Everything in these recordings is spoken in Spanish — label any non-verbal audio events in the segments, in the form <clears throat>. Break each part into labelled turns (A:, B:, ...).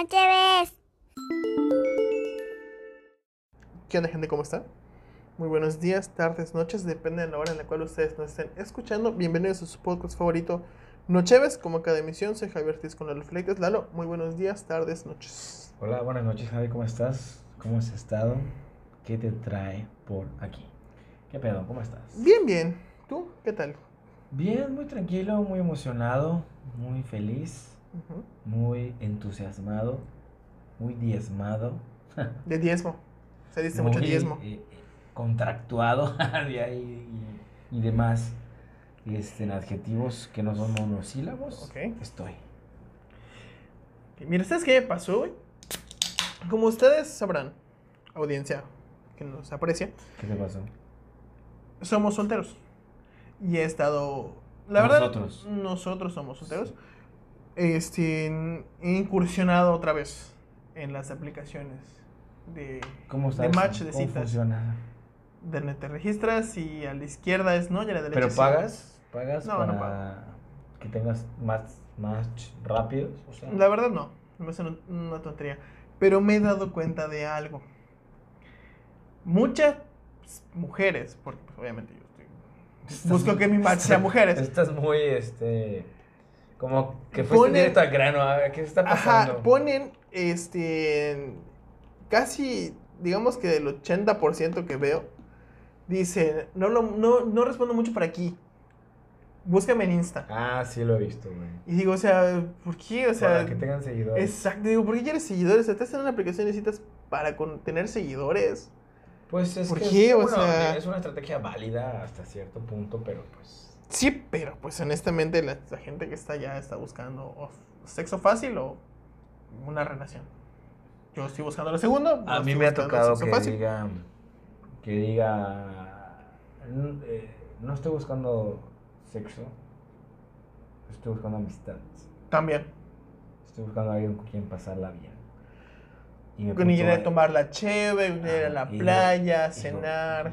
A: Noche ves.
B: ¿Qué onda gente? ¿Cómo están? Muy buenos días, tardes, noches, depende de la hora en la cual ustedes nos estén escuchando. Bienvenidos a su podcast favorito, Nocheves. Como cada emisión, soy Javier Ortiz con Lalo Fleques. Lalo, muy buenos días, tardes, noches.
C: Hola, buenas noches Javi, ¿cómo estás? ¿Cómo has estado? ¿Qué te trae por aquí? ¿Qué pedo? ¿Cómo estás?
B: Bien, bien. ¿Tú? ¿Qué tal?
C: Bien, muy tranquilo, muy emocionado, muy feliz, Muy entusiasmado, muy diezmado. <laughs>
B: De diezmo. Se dice
C: muy,
B: mucho diezmo.
C: eh, eh, contractuado <laughs> ahí y, y demás este, adjetivos que no son monosílabos. Estoy.
B: Mira, ¿sabes qué pasó, güey? Como ustedes sabrán, audiencia que nos aprecia,
C: ¿Qué te pasó?
B: somos solteros. Y he estado. La verdad,
C: Nosotros.
B: nosotros somos solteros. Este, he incursionado otra vez en las aplicaciones de,
C: ¿Cómo
B: de match de
C: ¿Cómo
B: citas.
C: funciona?
B: De donde te registras y a la izquierda es no y a la derecha
C: ¿Pero pagas? ¿Pagas
B: No, no
C: para que tengas más match rápidos? O sea,
B: La verdad no, me hace una, una tontería. Pero me he dado cuenta de algo. Muchas mujeres, porque pues, obviamente yo estoy... Busco que mi match sea mujeres.
C: Estás muy, este... Como que fuiste
B: Ponen-
C: directo al grano. a ver, ¿Qué está pasando?
B: Ajá, ponen este... Casi, digamos que del 80% que veo, dice, no, lo, no, no respondo mucho por aquí. Búscame en Insta.
C: Ah, sí lo he visto, güey.
B: Y digo, o sea, ¿por qué? O sea,
C: Para que tengan seguidores.
B: exacto, digo, ¿por qué quieres seguidores? Estás en una aplicación y necesitas para con- tener seguidores.
C: Pues es
B: ¿Por
C: que
B: qué?
C: Es,
B: O
C: bueno,
B: sea-
C: es una estrategia válida hasta cierto punto, pero pues...
B: Sí, pero pues honestamente la, la gente que está allá está buscando o sexo fácil o una relación. Yo estoy buscando lo segundo.
C: A mí me ha tocado que
B: fácil.
C: diga, que diga, "N- eh, no estoy buscando sexo, estoy buscando amistades,
B: También.
C: estoy buscando a alguien con quien pasarla bien. Y me
B: Con ir a tomar la cheve, ir a la playa, cenar.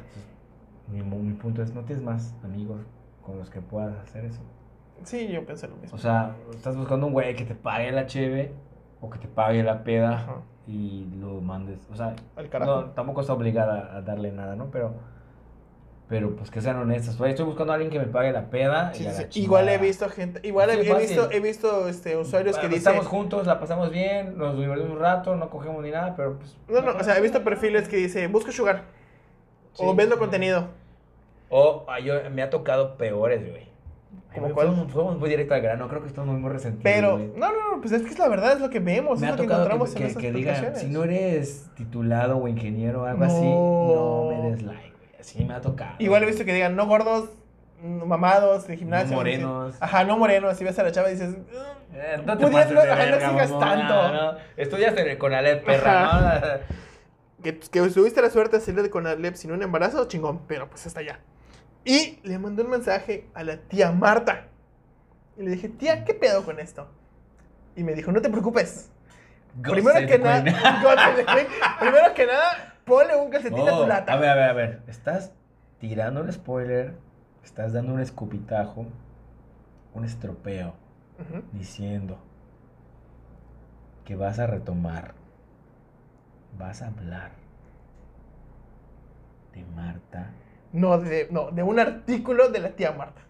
C: mi, mi punto es, no tienes más amigos con los que puedas hacer eso.
B: Sí, yo pensé lo mismo.
C: O sea, estás buscando un güey que te pague la cheve o que te pague la peda
B: Ajá.
C: y lo mandes. O sea,
B: Al carajo.
C: no, tampoco está obligada a darle nada, ¿no? Pero, pero pues que sean honestas. Oye, estoy buscando a alguien que me pague la peda.
B: Sí,
C: y a
B: sí,
C: la
B: sí. Igual he visto gente, igual he, he visto, he visto este, usuarios que
C: Bueno,
B: dicen...
C: Estamos juntos, la pasamos bien, nos divertimos un rato, no cogemos ni nada, pero pues.
B: No, no, o sea, he visto perfiles que dice, busco sugar. o vendo contenido.
C: O ay, yo, me ha tocado peores, güey.
B: ¿Cómo
C: Ay,
B: cuál?
C: Fuimos, fuimos muy directo al grano, creo que estamos muy resentidos.
B: Pero,
C: güey.
B: no, no, no, pues es que es la verdad, es lo que vemos,
C: Me
B: es
C: ha
B: lo que encontramos
C: que,
B: en
C: que, que digan, si no eres titulado o ingeniero o algo así,
B: No.
C: me des like, güey. Así me ha tocado.
B: Igual he visto que digan, no gordos, no mamados, de gimnasio.
C: No morenos.
B: Ajá, no morenos. Si ves a la chava y dices, "Mm,
C: Eh, no te pases de
B: ajá, no
C: verga, mamona,
B: tanto.
C: no. Estudias en el Conalep, perra,
B: que, que tuviste la suerte de salir con Alep sin un embarazo, chingón, pero pues hasta allá. Y le mandó un mensaje a la tía Marta. Y le dije, tía, ¿qué pedo con esto? Y me dijo, no te preocupes. Primero que nada, <laughs> primero que nada, ponle un calcetín a
C: Oh,
B: tu lata.
C: a ver, a ver, a ver. Estás tirando un spoiler, estás dando un escupitajo, un estropeo, diciendo que vas a retomar, vas a hablar de Marta.
B: No, de, no, de un artículo de la tía Marta.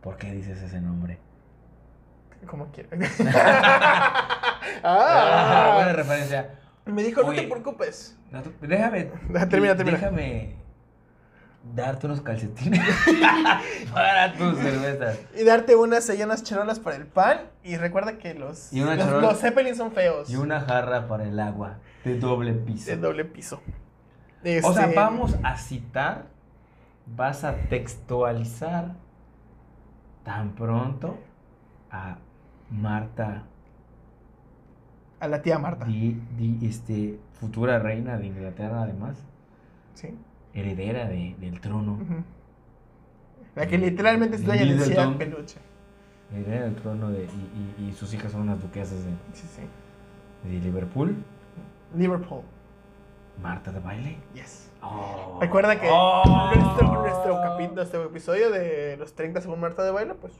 C: ¿Por qué dices ese nombre?
B: Como quieras. <laughs>
C: Ah, buena
B: ah,
C: referencia.
B: me dijo, no te preocupes.
C: No, tú- Déjame. <laughs>
B: Termina, termina.
C: Déjame darte unos calcetines <laughs> para tus cervezas.
B: Y darte unas unas charolas para el pan. Y recuerda que los,
C: Y
B: los,
C: charola-
B: los Zeppelin son feos.
C: Y una jarra para el agua de doble piso.
B: de doble piso.
C: O sea,
B: Este,
C: vamos a citar, vas a textualizar tan pronto a Marta,
B: A la tía Marta.
C: di, di- este, futura reina de Inglaterra, además,
B: Sí.
C: heredera de- del trono.
B: La que literalmente es dueña de. Ciudad Peluche.
C: heredera del trono de, y, y- y sus hijas son unas duquesas de,
B: Sí, sí.
C: de Liverpool.
B: Liverpool.
C: Marta de baile.
B: Yes.
C: Oh.
B: Recuerda que
C: Oh.
B: nuestro, nuestro, capi- nuestro episodio de los 30 según Marta de baile, pues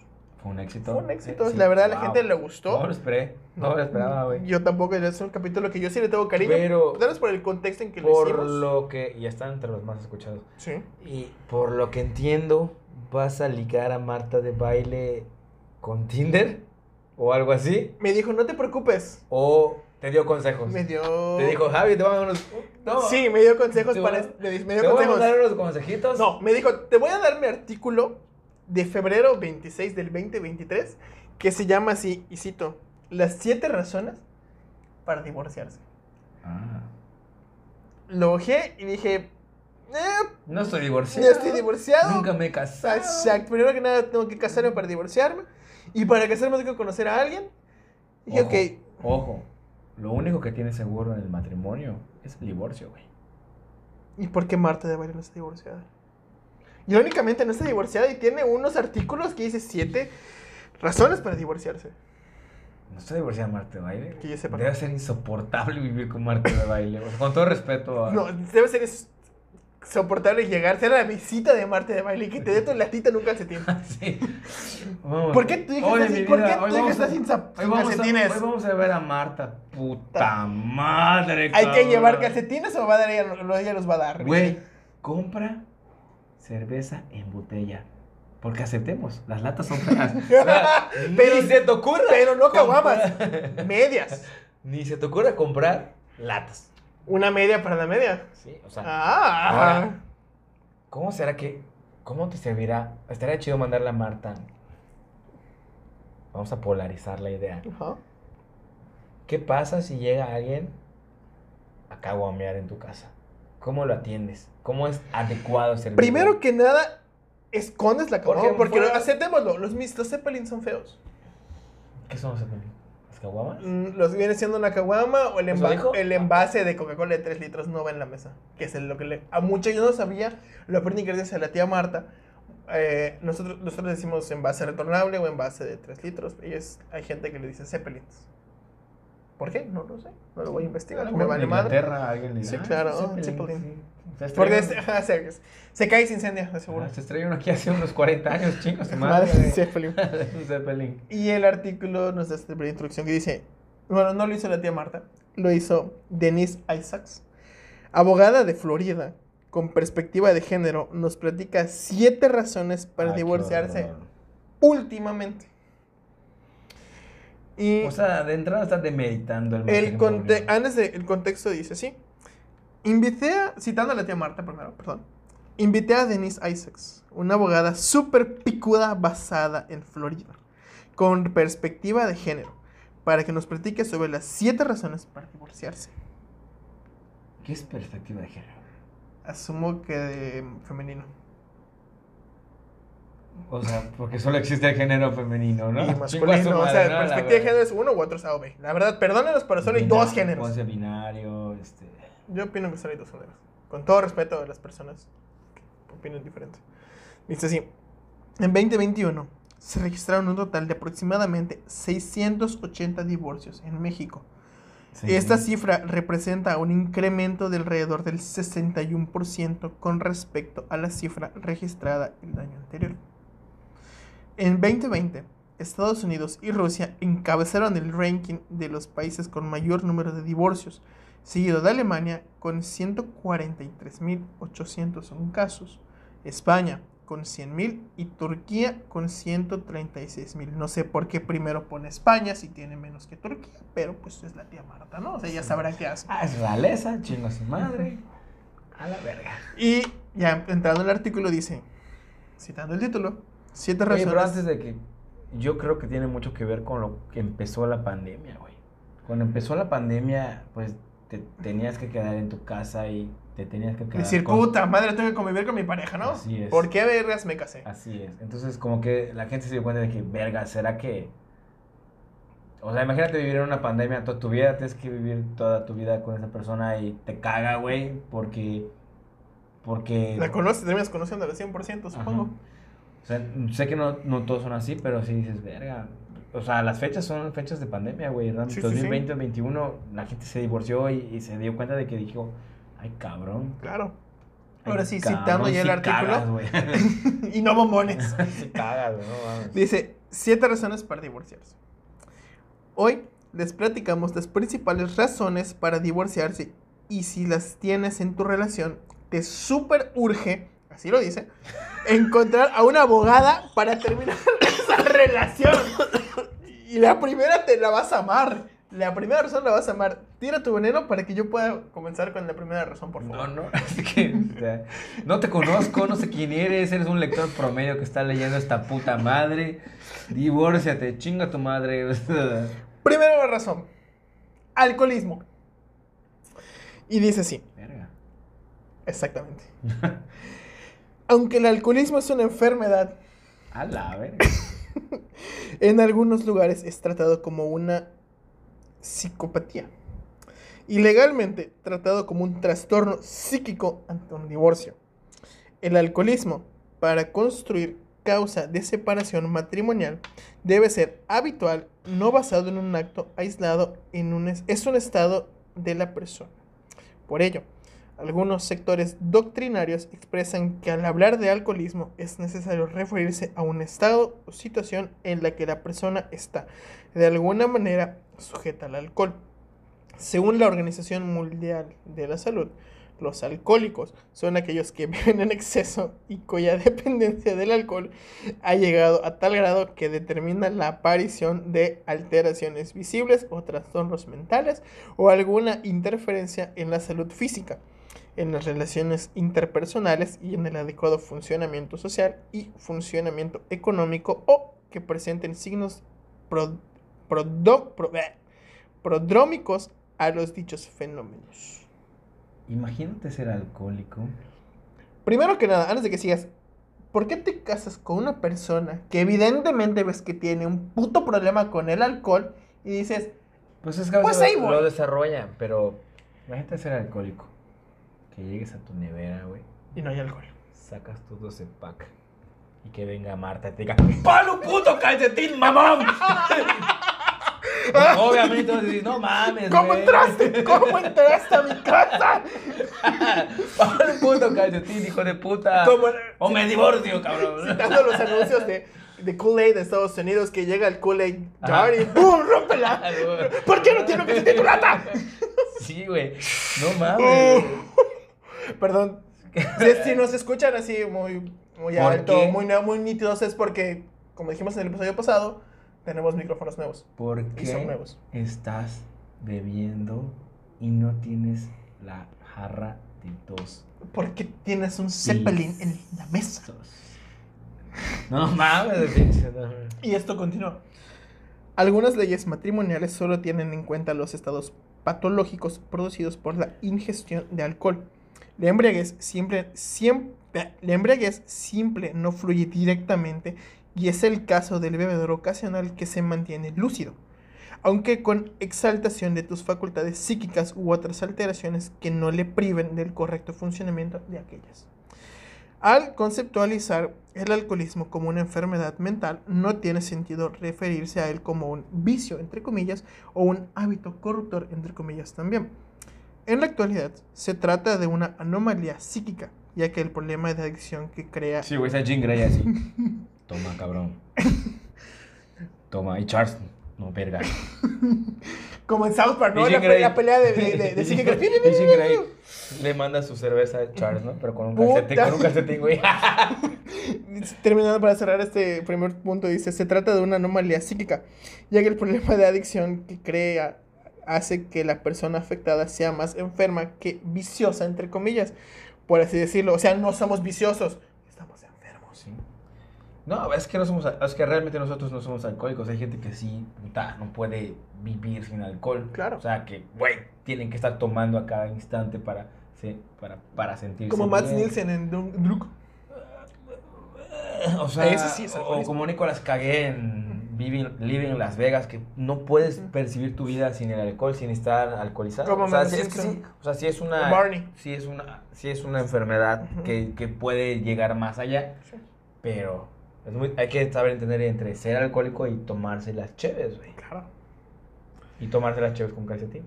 C: Fue un éxito.
B: Fue un éxito.
C: Eh, sí,
B: la verdad, a la
C: wow.
B: gente le gustó.
C: No lo esperé. No, lo esperaba, güey.
B: Yo tampoco, es un capítulo que yo sí le tengo cariño.
C: Pero-
B: Tal vez por el contexto en que lo
C: Por
B: hicimos.
C: lo que. Ya están entre los más escuchados.
B: Sí.
C: Y por lo que entiendo, vas a ligar a Marta de baile con Tinder o algo así.
B: Me dijo, no te preocupes.
C: O te dio consejos.
B: Me dio.
C: Te dijo, Javi, te voy a dar unos. No,
B: Sí, me dio consejos para. Me, di- me
C: te
B: dio
C: voy a
B: consejos.
C: dar unos consejitos.
B: No, me dijo, te voy a dar mi artículo de febrero 26 del 2023 que se llama así, y cito, las siete razones para divorciarse.
C: Ah,
B: Lo ojé y dije, eh,
C: no estoy divorciado.
B: ya estoy divorciado.
C: Nunca me he casado.
B: Exacto. Primero que nada tengo que casarme para divorciarme. Y para casarme tengo que conocer a alguien. Y dije,
C: Ojo,
B: ok,
C: Ojo, lo único que tienes seguro en el matrimonio es el divorcio, güey.
B: ¿y por qué Marta de Baile no está divorciada? Irónicamente no está divorciada y tiene unos artículos que dice siete razones para divorciarse.
C: No estoy divorciada Marta de baile.
B: Que yo sepa.
C: Debe ser insoportable vivir con Marta de baile. o sea, con todo respeto a.
B: No, debe ser es- soportable llegar, ser la visita de Marta de Baile y que te dé tu <laughs> latita en un calcetín.
C: Sí. Vamos.
B: ¿Por qué tu hija
C: Oye,
B: está,
C: mi
B: sin, ¿por
C: vida,
B: qué tu
C: hoy
B: está
C: a- Hoy vamos, a,
B: calcetines?
C: hoy vamos a ver a Marta. Puta madre,
B: ¿Hay que llevar calcetines o va a dar ella, lo- ella los va a dar?
C: Güey, compra cerveza en botella. Porque aceptemos, las latas son feas. <laughs>
B: Pero-
C: Ni se te ocurra.
B: Pero no caguamas, medias. <laughs>
C: Ni se te ocurra comprar latas.
B: Una media para la media.
C: Sí, o sea,
B: Ah.
C: Ahora. ¿cómo será que. ¿Cómo te servirá? Estaría chido mandarle a Marta. Vamos a polarizar la idea.
B: Ajá.
C: ¿Qué pasa si llega alguien a caguamear en tu casa? ¿Cómo lo atiendes? ¿Cómo es adecuado servir?
B: Primero que nada, escondes la
C: Porque
B: caguama. Porque,
C: fuera-
B: aceptémoslo, los Mr. Zeppelin son feos.
C: ¿Qué son los Zeppelin?
B: Mm, Los viene siendo una caguama o el, el envase de Coca-Cola de 3 litros no va en la mesa. Que es lo que le. A muchos yo no sabía. Lo aprendí gracias a la tía Marta. Eh, nosotros, nosotros decimos envase retornable o envase de 3 litros. Y es, hay gente que le dice Zeppelins. ¿Por qué? No lo sé. No lo voy a investigar. Me vale madre.
C: alguien le
B: Sí,
C: "Ah,
B: claro,
C: Zeppelin,
B: Zeppelin.
C: sí". Se
B: Porque
C: estrelló-
B: es- ajá, se, se cae y se incendia, de seguro.
C: Ah, se estrelló uno aquí hace unos 40 años, chicos. <laughs>
B: Madre
C: madre.
B: de Zeppelin. <laughs> Y el artículo nos da esta introducción que dice, bueno, no lo hizo la tía Marta, lo hizo Denise Isaacs, abogada de Florida, con perspectiva de género, nos platica siete razones para
C: qué
B: divorciarse últimamente. Y
C: O sea, de entrada estás demeritando el
B: el, conte- antes de, el contexto dice así, invité a, citando a la tía Marta primero, perdón, invité a Denise Isaacs, una abogada súper picuda basada en Florida, con perspectiva de género, para que nos platique sobre las siete razones para divorciarse.
C: ¿Qué es perspectiva de género?
B: Asumo que de femenino.
C: O sea, porque solo existe el género femenino, ¿no?
B: Y masculino, o
C: madre,
B: sea,
C: ¿no?
B: Perspectiva de género es uno u otro es A o B. La verdad, perdónenos, pero solo hay dos géneros.
C: Puede ser binario, este...
B: Yo opino que solo hay dos géneros. Con todo respeto a las personas que opinan diferente. Dice así. En 2021 se registraron un total de aproximadamente 680 divorcios en México.
C: sí.
B: Esta cifra representa un incremento de alrededor del 61% con respecto a la cifra registrada el año anterior. En 2020, Estados Unidos y Rusia encabezaron el ranking de los países con mayor número de divorcios, seguido de Alemania con 143.801 casos, España con 100.000 y Turquía con 136.000. No sé por qué primero pone España si tiene menos que Turquía, pero pues es la tía Marta, ¿no? O sea, ya sabrá qué hace.
C: Ah, es realeza, chingo a su madre. A la verga.
B: Y ya entrando en el artículo dice, citando el título, siete
C: Oye,
B: razones.
C: pero antes de que... Yo creo que tiene mucho que ver con lo que empezó la pandemia, güey. Cuando empezó la pandemia, pues te tenías que quedar en tu casa y te tenías que quedar
B: Decir,
C: con-
B: puta madre, tengo que convivir con mi pareja, ¿no?
C: Así es.
B: ¿Por qué vergas me casé?
C: Así es. Entonces, como que la gente se dio cuenta de que, verga, ¿será que...? O sea, imagínate vivir en una pandemia toda tu vida, tienes que vivir toda tu vida con esa persona y te caga, güey, porque... Porque...
B: La conoces, terminas conociendo al 100%, supongo.
C: Ajá. O sea, sé que no, no todos son así, pero sí dices, verga. O sea, las fechas son fechas de pandemia, güey.
B: Sí, sí, sí.
C: 2020, 2021, la gente se divorció y, y se dio cuenta de que dijo, ay, cabrón.
B: Claro.
C: ay,
B: Ahora sí,
C: cabrón,
B: citando ya el artículo.
C: cagas, <laughs>
B: y no bombones. <laughs>
C: sí cagas, no.
B: Dice, Siete razones para divorciarse. Hoy les platicamos las principales razones para divorciarse y si las tienes en tu relación, te súper urge, así lo dice, encontrar a una abogada para terminar <coughs> esa relación. Y la primera te la vas a amar. La primera razón la vas a amar. Tira tu veneno para que yo pueda comenzar con la primera razón, por favor.
C: No, no, <laughs> es que, o sea, no te conozco, no sé quién eres, eres un lector promedio que está leyendo esta puta madre. Divórciate, chinga tu madre. <laughs>
B: Primera razón. Alcoholismo. Y dice así.
C: Verga.
B: Exactamente. <laughs> Aunque el alcoholismo es una enfermedad,
C: A la verga. <laughs>
B: en algunos lugares es tratado como una psicopatía. Y legalmente tratado como un trastorno psíquico ante un divorcio. El alcoholismo, para construir causa de separación matrimonial, debe ser habitual, no basado en un acto aislado, en un es, es un estado de la persona. Por ello, algunos sectores doctrinarios expresan que al hablar de alcoholismo es necesario referirse a un estado o situación en la que la persona está de alguna manera sujeta al alcohol. Según la Organización Mundial de la Salud, los alcohólicos son aquellos que <laughs> beben en exceso y cuya dependencia del alcohol ha llegado a tal grado que determina la aparición de alteraciones visibles o trastornos mentales o alguna interferencia en la salud física, en las relaciones interpersonales y en el adecuado funcionamiento social y funcionamiento económico o que presenten signos pro- prodrómicos a los dichos fenómenos.
C: Imagínate ser alcohólico.
B: Primero que nada, antes de que sigas, ¿por qué te casas con una persona que evidentemente ves que tiene un puto problema con el alcohol y dices,
C: Pues es que a
B: Pues ahí
C: lo,
B: voy.
C: lo desarrollan, pero imagínate ser alcohólico. Que llegues a tu nevera, güey,
B: y no hay alcohol?
C: sacas tu 12 pack y que venga Marta y te diga, ¡Palo puto calcetín, mamón! <laughs> Obviamente vas a decir, no mames,
B: ¿Cómo
C: güey".
B: entraste? ¿Cómo entraste a mi casa? <laughs>
C: ¡Palo puto calcetín, hijo de puta! ¡O me divorcio, cabrón!
B: citando los anuncios de, de Kool-Aid de Estados Unidos que llega el Kool-Aid jar y ¡pum! ¡Rómpela! <laughs> ¿Por qué no tiene que tu lata?
C: Sí, güey. No mames.
B: Perdón. Si, si nos escuchan así muy, muy
C: ¿Por
B: alto,
C: qué?
B: muy, muy nítidos, es porque, como dijimos en el episodio pasado, tenemos micrófonos nuevos.
C: ¿Por
B: Y son
C: qué
B: nuevos.
C: estás bebiendo y no tienes la jarra de dos
B: Porque tienes un Zeppelin en la mesa.
C: No mames.
B: Y esto continúa. Algunas leyes matrimoniales solo tienen en cuenta los estados patológicos producidos por la ingestión de alcohol. La embriaguez siempre, la embriaguez simple no fluye directamente y es el caso del bebedor ocasional que se mantiene lúcido, aunque con exaltación de tus facultades psíquicas u otras alteraciones que no le priven del correcto funcionamiento de aquellas. Al conceptualizar el alcoholismo como una enfermedad mental, no tiene sentido referirse a él como un vicio, entre comillas, o un hábito corruptor, entre comillas también. En la actualidad, se trata de una anomalía psíquica, ya que el problema de adicción que crea...
C: Sí, güey, esa Jean Grey así. <laughs> Toma, cabrón. Toma, y Charles, no, verga.
B: Como en South Park, ¿no? La, la pelea de, de, de, de
C: Y
B: Sigue
C: Jean-
B: Grey.
C: y Jean Grey le manda su cerveza a Charles, ¿no? Pero con un calcetín, con un calcetín, güey. <laughs>
B: Terminando para cerrar este primer punto, dice, se trata de una anomalía psíquica, ya que el problema de adicción que crea hace que la persona afectada sea más enferma que viciosa, entre comillas, por así decirlo. O sea, no somos viciosos, estamos enfermos.
C: Sí. No, es que no somos, es que realmente nosotros no somos alcohólicos. Hay gente que sí, puta, no puede vivir sin alcohol.
B: Claro.
C: O sea, que, güey, tienen que estar tomando a cada instante para, sí, para, para sentirse
B: Como Matt. Nielsen en Druk.
C: O sea,
B: Ese sí es
C: o, como Nicolas Cage en Living, Living Las Vegas, que no puedes percibir tu vida sin el alcohol, sin estar alcoholizado. O, sea, sí, es que sí, o sea, sí es una,
B: Barney.
C: sí es una, sí es una enfermedad que, que puede llegar más allá,
B: Sí.
C: pero es muy- hay que saber entender entre ser alcohólico y tomarse las cheves, güey.
B: Claro.
C: Y tomarse las cheves con calcetín.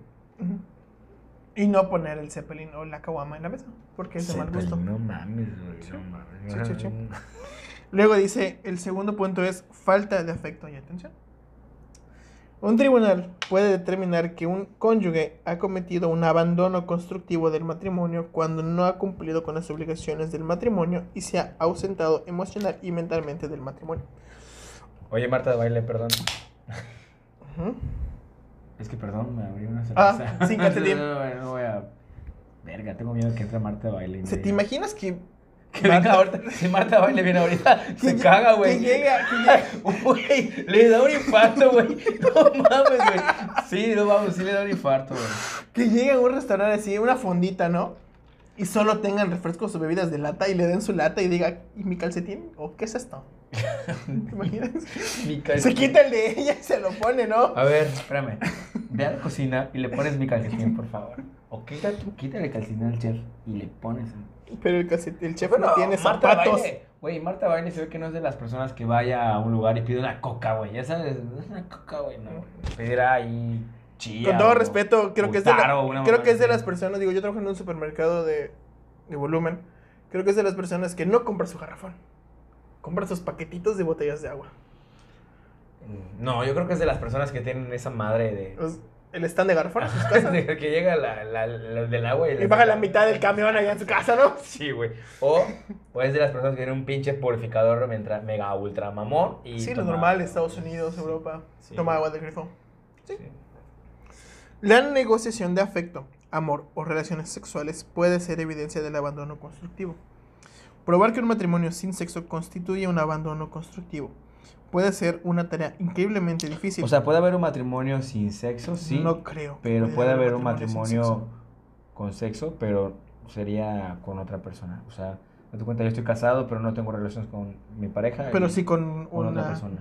B: Y no poner el Zeppelin o la caguama en la mesa, porque es de mal gusto.
C: No mames, güey.
B: Sí.
C: No mames. <laughs>
B: Luego dice, el segundo punto es falta de afecto y atención. Un tribunal puede determinar que un cónyuge ha cometido un abandono constructivo del matrimonio cuando no ha cumplido con las obligaciones del matrimonio y se ha ausentado emocional y mentalmente del matrimonio.
C: Oye, Marta de baile, perdón. Es que perdón, me abrí una
B: Ah,
C: cerveza.
B: sin calcetín.
C: no, no, no voy a. Verga, tengo miedo que entre Marta de baile.
B: ¿Se- ¿Te imaginas que...
C: Que venga ahorita. Si Marta baile viene ahorita, se caga, güey.
B: Que llega, que llega- <laughs>
C: Güey, le da un infarto, güey. No mames, güey. Sí, no vamos, sí le da un infarto, güey.
B: Que llegue a un restaurante así, una fondita, ¿no? Y solo tengan refrescos o bebidas de lata y le den su lata y diga, ¿y mi calcetín? ¿O qué es esto? <laughs> ¿Te imaginas?
C: Mi
B: Se
C: calcetín.
B: quita el de ella y se lo pone, ¿no?
C: A ver, espérame. Ve a la cocina y le pones mi calcetín, por favor. O quita, quítale el calcetín al chef y le pones.
B: Pero el, calcet- el chef
C: Bueno,
B: no tiene
C: Marta
B: zapatos.
C: Güey, Marta Baile se ve que no es de las personas que vaya a un lugar y pide una coca, güey. Ya sabes, una coca, güey, no. Pedirá ahí chía.
B: Con todo
C: o-
B: respeto, creo que es de, la- creo que es de las personas, digo, yo trabajo en un supermercado de, de volumen. Creo que es de las personas que no compra su garrafón. Compra sus paquetitos de botellas de agua.
C: No, yo creo que es de las personas que tienen esa madre de.
B: Los- el stand de garrafón a sus casas. <laughs>
C: que llega la, la, la- del agua y,
B: y baja la mitad del camión allá en su casa, ¿no? <laughs>
C: Sí, güey. O, o es de las personas que tienen un pinche purificador mientras mega ultra mamón. Y
B: Sí, lo
C: toma-
B: normal, Estados Unidos, Europa.
C: Sí.
B: Toma agua del grifo.
C: Sí.
B: La negociación de afecto, amor o relaciones sexuales puede ser evidencia del abandono constructivo. Probar que un matrimonio sin sexo constituye un abandono constructivo puede ser una tarea increíblemente difícil.
C: O sea, puede haber un matrimonio sin sexo, sí.
B: no creo.
C: Pero puede haber un matrimonio
B: sexo.
C: con sexo, pero sería con otra persona. O sea, date cuenta, yo estoy casado, pero no tengo relaciones con mi pareja.
B: Pero
C: y
B: sí con
C: con
B: una.
C: otra persona.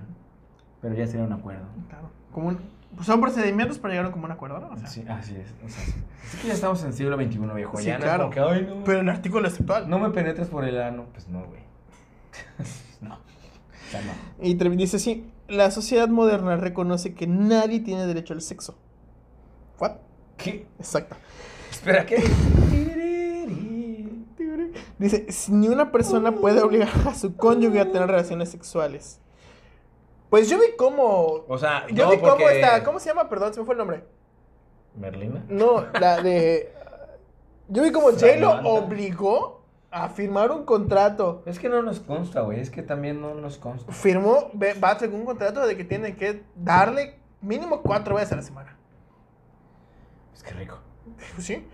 C: Pero ya sería un acuerdo.
B: Claro, como un- son procedimientos para llegar a un común acuerdo, ¿no? O sea,
C: Sí, así es. O sea, sí. Es que ya estamos en el siglo XXI, viejo.
B: Sí,
C: ya no es
B: claro.
C: como que, ay, no.
B: Pero el artículo es actual.
C: No me penetres por el ano. Pues no, güey. <laughs> no. O sea, no.
B: Y dice así, la sociedad moderna reconoce que nadie tiene derecho al sexo. ¿What?
C: ¿Qué?
B: Exacto.
C: Espera, ¿qué?
B: Dice, "Si ni una persona puede obligar a su cónyuge a tener relaciones sexuales. Pues yo vi cómo...
C: O sea,
B: Yo
C: no,
B: vi cómo está... ¿Cómo se llama? Perdón, se me fue el nombre.
C: ¿Merlina?
B: No, la de... <laughs> Yo vi cómo
C: Samantha.
B: obligó a firmar un contrato.
C: Es que no nos consta, güey. Es que también no nos consta.
B: Firmó Be- Batfleck un contrato de que tiene que darle mínimo cuatro veces a la semana.
C: Es que rico.
B: ¿Sí?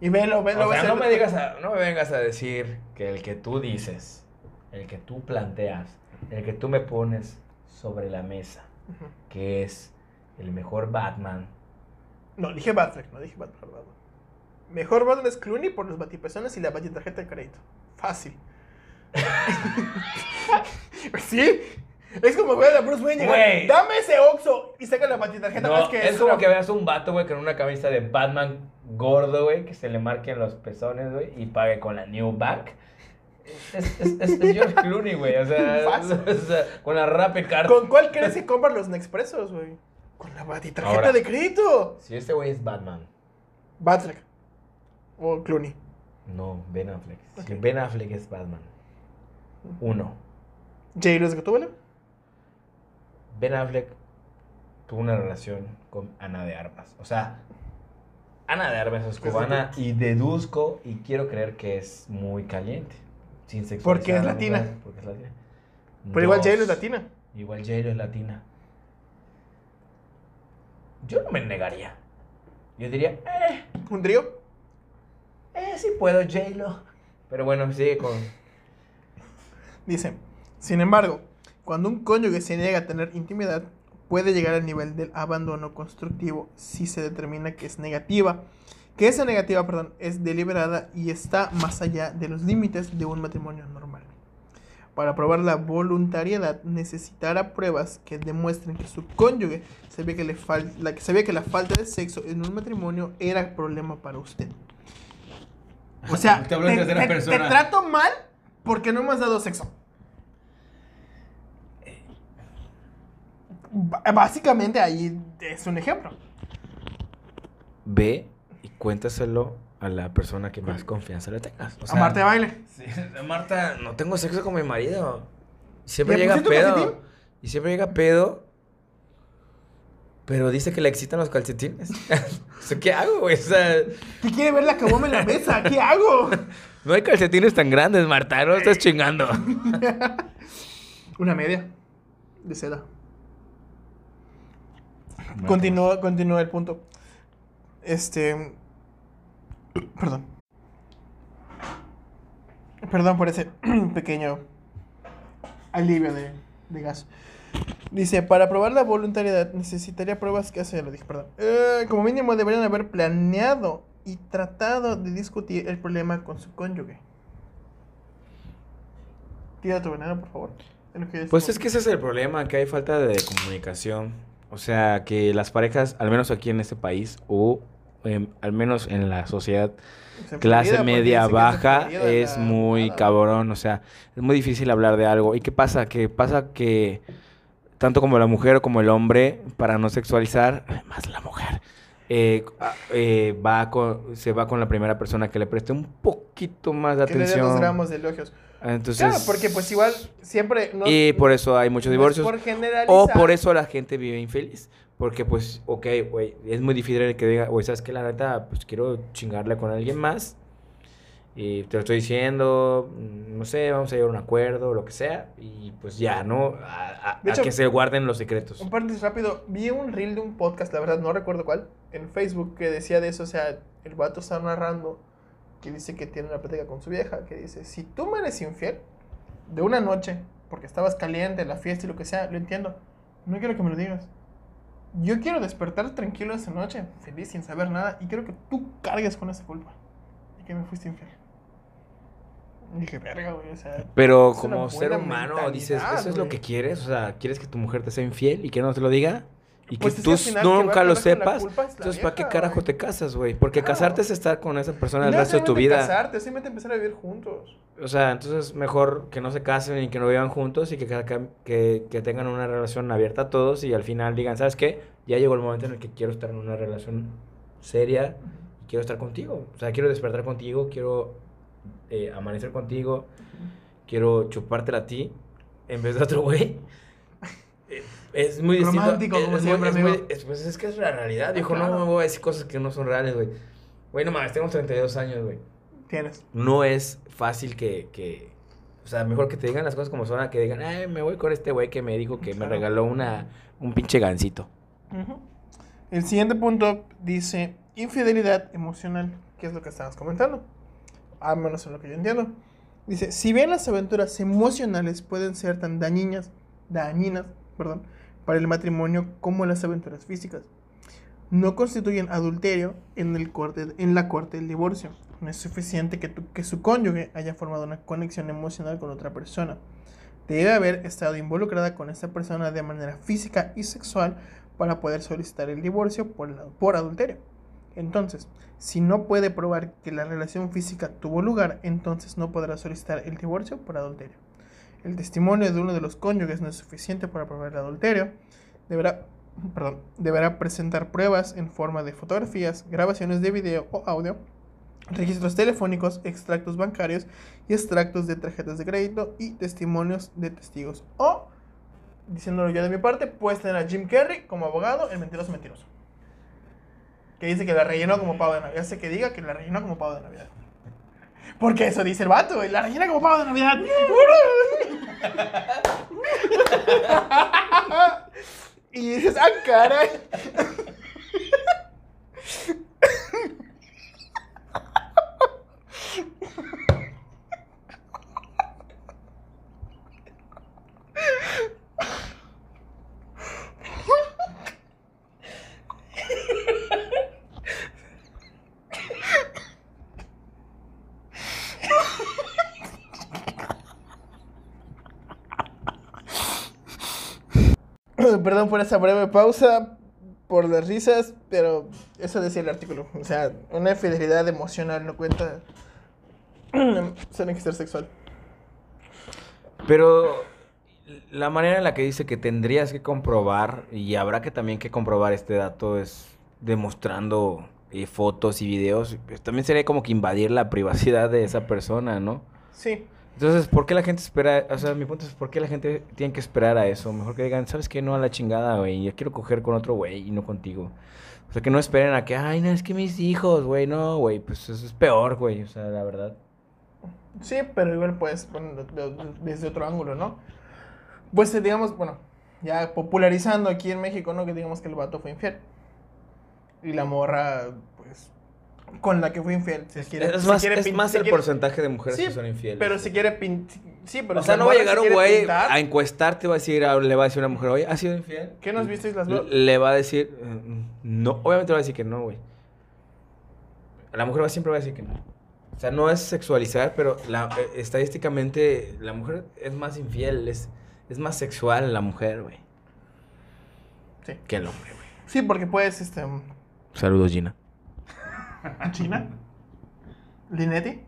B: Y velo, velo.
C: O sea, no me digas, a- no me vengas a decir que el que tú dices, el que tú planteas, el que tú me pones sobre la mesa, que es el mejor Batman.
B: No, dije Batfleck, no dije Batman. Batman. Mejor Batman es Clooney por los batipezones y la batitarjeta de crédito. Fácil. <laughs> ¿Sí? Es como ver a Bruce Wayne
C: Güey.
B: Dame ese Oxxo y saca la batitarjeta.
C: No,
B: es que
C: es como que veas un vato, güey, con una camisa de Batman gordo, güey, que se le marquen los pezones, güey, y pague con la New Back. Es, es, es, es George Clooney, güey, o sea, <laughs>
B: Fácil.
C: o sea, con la Rapid Card.
B: ¿Con cuál crees que compras los Nexpresos, güey? Con la batitarjeta
C: Ahora.
B: de crédito.
C: Si este güey es Batman,
B: Batfleck. O Clooney.
C: no, Ben Affleck. Si
B: Ok.
C: Ben Affleck es Batman, uno,
B: J-Lo es Gatúbela.
C: Ben Affleck tuvo una relación con Ana de Armas. O sea, Ana de Armas es cubana y deduzco y quiero creer que es muy caliente. Sin sexualizar
B: Porque es latina.
C: mujer, Porque es latina.
B: Pero igual J-Lo es latina.
C: Igual J-Lo es latina. Yo no me negaría. Yo diría, eh,
B: Un trío.
C: eh, sí puedo J-Lo. Pero bueno, sigue con...
B: Dice, sin embargo, cuando un cónyuge se niega a tener intimidad, puede llegar al nivel del abandono constructivo si se determina que es negativa, que esa negativa, perdón, es deliberada y está más allá de los límites de un matrimonio normal. Para probar la voluntariedad necesitará pruebas que demuestren que su cónyuge sabía que, le fal- la, que sabía que la falta de sexo en un matrimonio era problema para usted. O sea, <laughs>
C: Te
B: trato mal porque no me has dado sexo. Ba- Básicamente ahí es un ejemplo.
C: Ve y cuéntaselo a la persona que más confianza le tengas. O
B: a Marta de baile.
C: Sí, Marta, no tengo sexo con mi marido. Siempre
B: ¿Le
C: llega pedo.
B: calcetín?
C: Y siempre llega pedo. Pero dice que le excitan los calcetines. <laughs> O sea, ¿Qué hago, güey? O sea,
B: ¿Qué quiere ver la caboma en la mesa? ¿Qué hago?
C: no hay calcetines tan grandes, Marta. No estás chingando. <laughs>
B: Una media de seda. Continúa, continúa el punto. Este. Perdón. Perdón por ese <clears throat> pequeño alivio de, de gas. Dice, para probar la voluntariedad necesitaría pruebas que hace, lo dije, perdón. Eh, como mínimo deberían haber planeado y tratado de discutir el problema con su cónyuge. Tira tu veneno, por favor.
C: Pues es que ese es el problema, que hay falta de comunicación. O sea, que las parejas, al menos aquí en este país, o em, al menos en la sociedad
B: Se
C: clase media baja es
B: la
C: muy cabrón, o sea, es muy difícil hablar de algo. ¿Y qué pasa? Que pasa que tanto como la mujer como el hombre, para no sexualizar, <clears throat> más la mujer, eh, a- eh, va con, se va con la primera persona que le preste un poquito más de
B: Que le dé
C: atención.
B: dos gramos de elogios.
C: Entonces,
B: Claro, porque pues igual siempre... No,
C: y por eso hay muchos
B: no es
C: divorcios.
B: por generalizar.
C: O por eso la gente vive infeliz. Porque, pues, ok, güey, es muy difícil el que diga, güey, ¿sabes qué? La neta, pues quiero chingarle con alguien más. Y te lo estoy diciendo, mm, no sé, vamos a llegar a un acuerdo, lo que sea. Y pues ya, ¿no? A, a-
B: De
C: a
B: hecho-
C: que se guarden los secretos.
B: Un paréntesis rápido, vi un reel de un podcast, la verdad no recuerdo cuál, en Facebook que decía de eso, o sea, el vato está narrando que dice que tiene una plática con su vieja, que dice, si tú me eres infiel de una noche, porque estabas caliente en la fiesta y lo que sea, lo entiendo, no quiero que me lo digas. Yo quiero despertar tranquilo esa noche, feliz, sin saber nada, y quiero que tú cargues con esa culpa, y que me fuiste infiel. Y dije, verga, güey, o sea...
C: Pero como ser humano, dices, ¿eso es lo que quieres? O sea, ¿quieres que tu mujer te sea infiel y que no te lo diga? Y que
B: Pues es
C: tú
B: que
C: nunca lo sepas. Entonces, ¿para qué carajo te casas, güey? Porque
B: Claro.
C: casarte es estar con esa persona el
B: No
C: resto de tu vida.
B: casarte, simplemente empezar a vivir juntos.
C: O sea, entonces mejor que no se casen y que no vivan juntos y que, que, que tengan una relación abierta a todos y al final digan, ¿sabes qué? Ya llegó el momento en el que quiero estar en una relación seria y quiero estar contigo. O sea, quiero despertar contigo, quiero eh, amanecer contigo, quiero chupártela a ti en vez de otro güey. Es muy.
B: Romántico, como
C: es
B: siempre,
C: es muy- es- pues es que es la realidad. Dijo,
B: claro.
C: no me voy a decir cosas que no son reales, güey. Güey, no mames, tengo 32 años, güey
B: Tienes.
C: no es fácil que, que, o sea, mejor que te digan las cosas como son, a que digan, ay, me voy con este güey que me dijo que me regaló una, un pinche gancito.
B: Ujú. El siguiente punto dice infidelidad emocional, que es lo que estabas comentando. Al menos en lo que yo entiendo. Dice, si bien las aventuras emocionales pueden ser tan dañinas, dañinas, perdón, para el matrimonio como las aventuras físicas, no constituyen adulterio en, el corte, en la corte del divorcio. No es suficiente que, tu- que su cónyuge haya formado una conexión emocional con otra persona. Debe haber estado involucrada con esta persona de manera física y sexual para poder solicitar el divorcio por, por adulterio. Entonces, si no puede probar que la relación física tuvo lugar, entonces no podrá solicitar el divorcio por adulterio. El testimonio de uno de los cónyuges no es suficiente para probar el adulterio. Deberá, perdón, deberá presentar pruebas en forma de fotografías, grabaciones de video o audio, registros telefónicos, extractos bancarios y extractos de tarjetas de crédito y testimonios de testigos. O, diciéndolo yo de mi parte, puedes tener a Jim Carrey como abogado, el mentiroso mentiroso. Que dice que la rellenó como pavo de Navidad. Hace que diga que la rellenó como pavo de Navidad. Porque eso dice el vato, la rellena como pavo de Navidad. <laughs> y dices, ah, caray. <laughs> Perdón por esa breve pausa, por las risas, pero eso decía el artículo. O sea, una infidelidad emocional no cuenta. Tiene <clears throat> que ser sexual.
C: Pero la manera en la que dice que tendrías que comprobar, y habrá que también que comprobar este dato, es demostrando eh, fotos y videos. Pues también sería como que invadir la privacidad de esa persona, ¿no?
B: Sí.
C: Entonces, ¿por qué la gente espera? O sea, mi punto es, ¿por qué la gente tiene que esperar a eso? Mejor que digan, ¿sabes qué? No a la chingada, güey. Yo quiero coger con otro güey y no contigo. O sea, que no esperen a que, ay, no, es que mis hijos, güey. No, güey, pues eso es peor, güey. O sea, la verdad.
B: Sí, pero igual de- de- desde otro ángulo, ¿no? Pues eh, digamos, bueno, ya popularizando aquí en México, ¿no? Que digamos que el vato fue infiel. Y la morra, pues, con la que fue infiel. Se quiere,
C: es
B: se
C: más,
B: quiere
C: es más el
B: quiere-
C: porcentaje de mujeres
B: Sí,
C: que son infieles.
B: Pero si quiere pin- Sí, pero
C: o
B: si
C: sea, no va a llegar un güey
B: pintar,
C: a encuestarte, va a decir, a- le va a decir a una mujer, oye, ¿has sido infiel?
B: ¿Qué nos visteis las dos?
C: Le va a decir, eh, no, obviamente va a decir que no, güey. La mujer va, siempre va a decir que no. O sea, no es sexualizar, pero la, eh, estadísticamente la mujer es más infiel, es, es más sexual la mujer, güey,
B: Sí.
C: que el hombre, güey.
B: Sí, porque puedes, este...
C: Saludos, Gina.
B: China. Linetti. <laughs>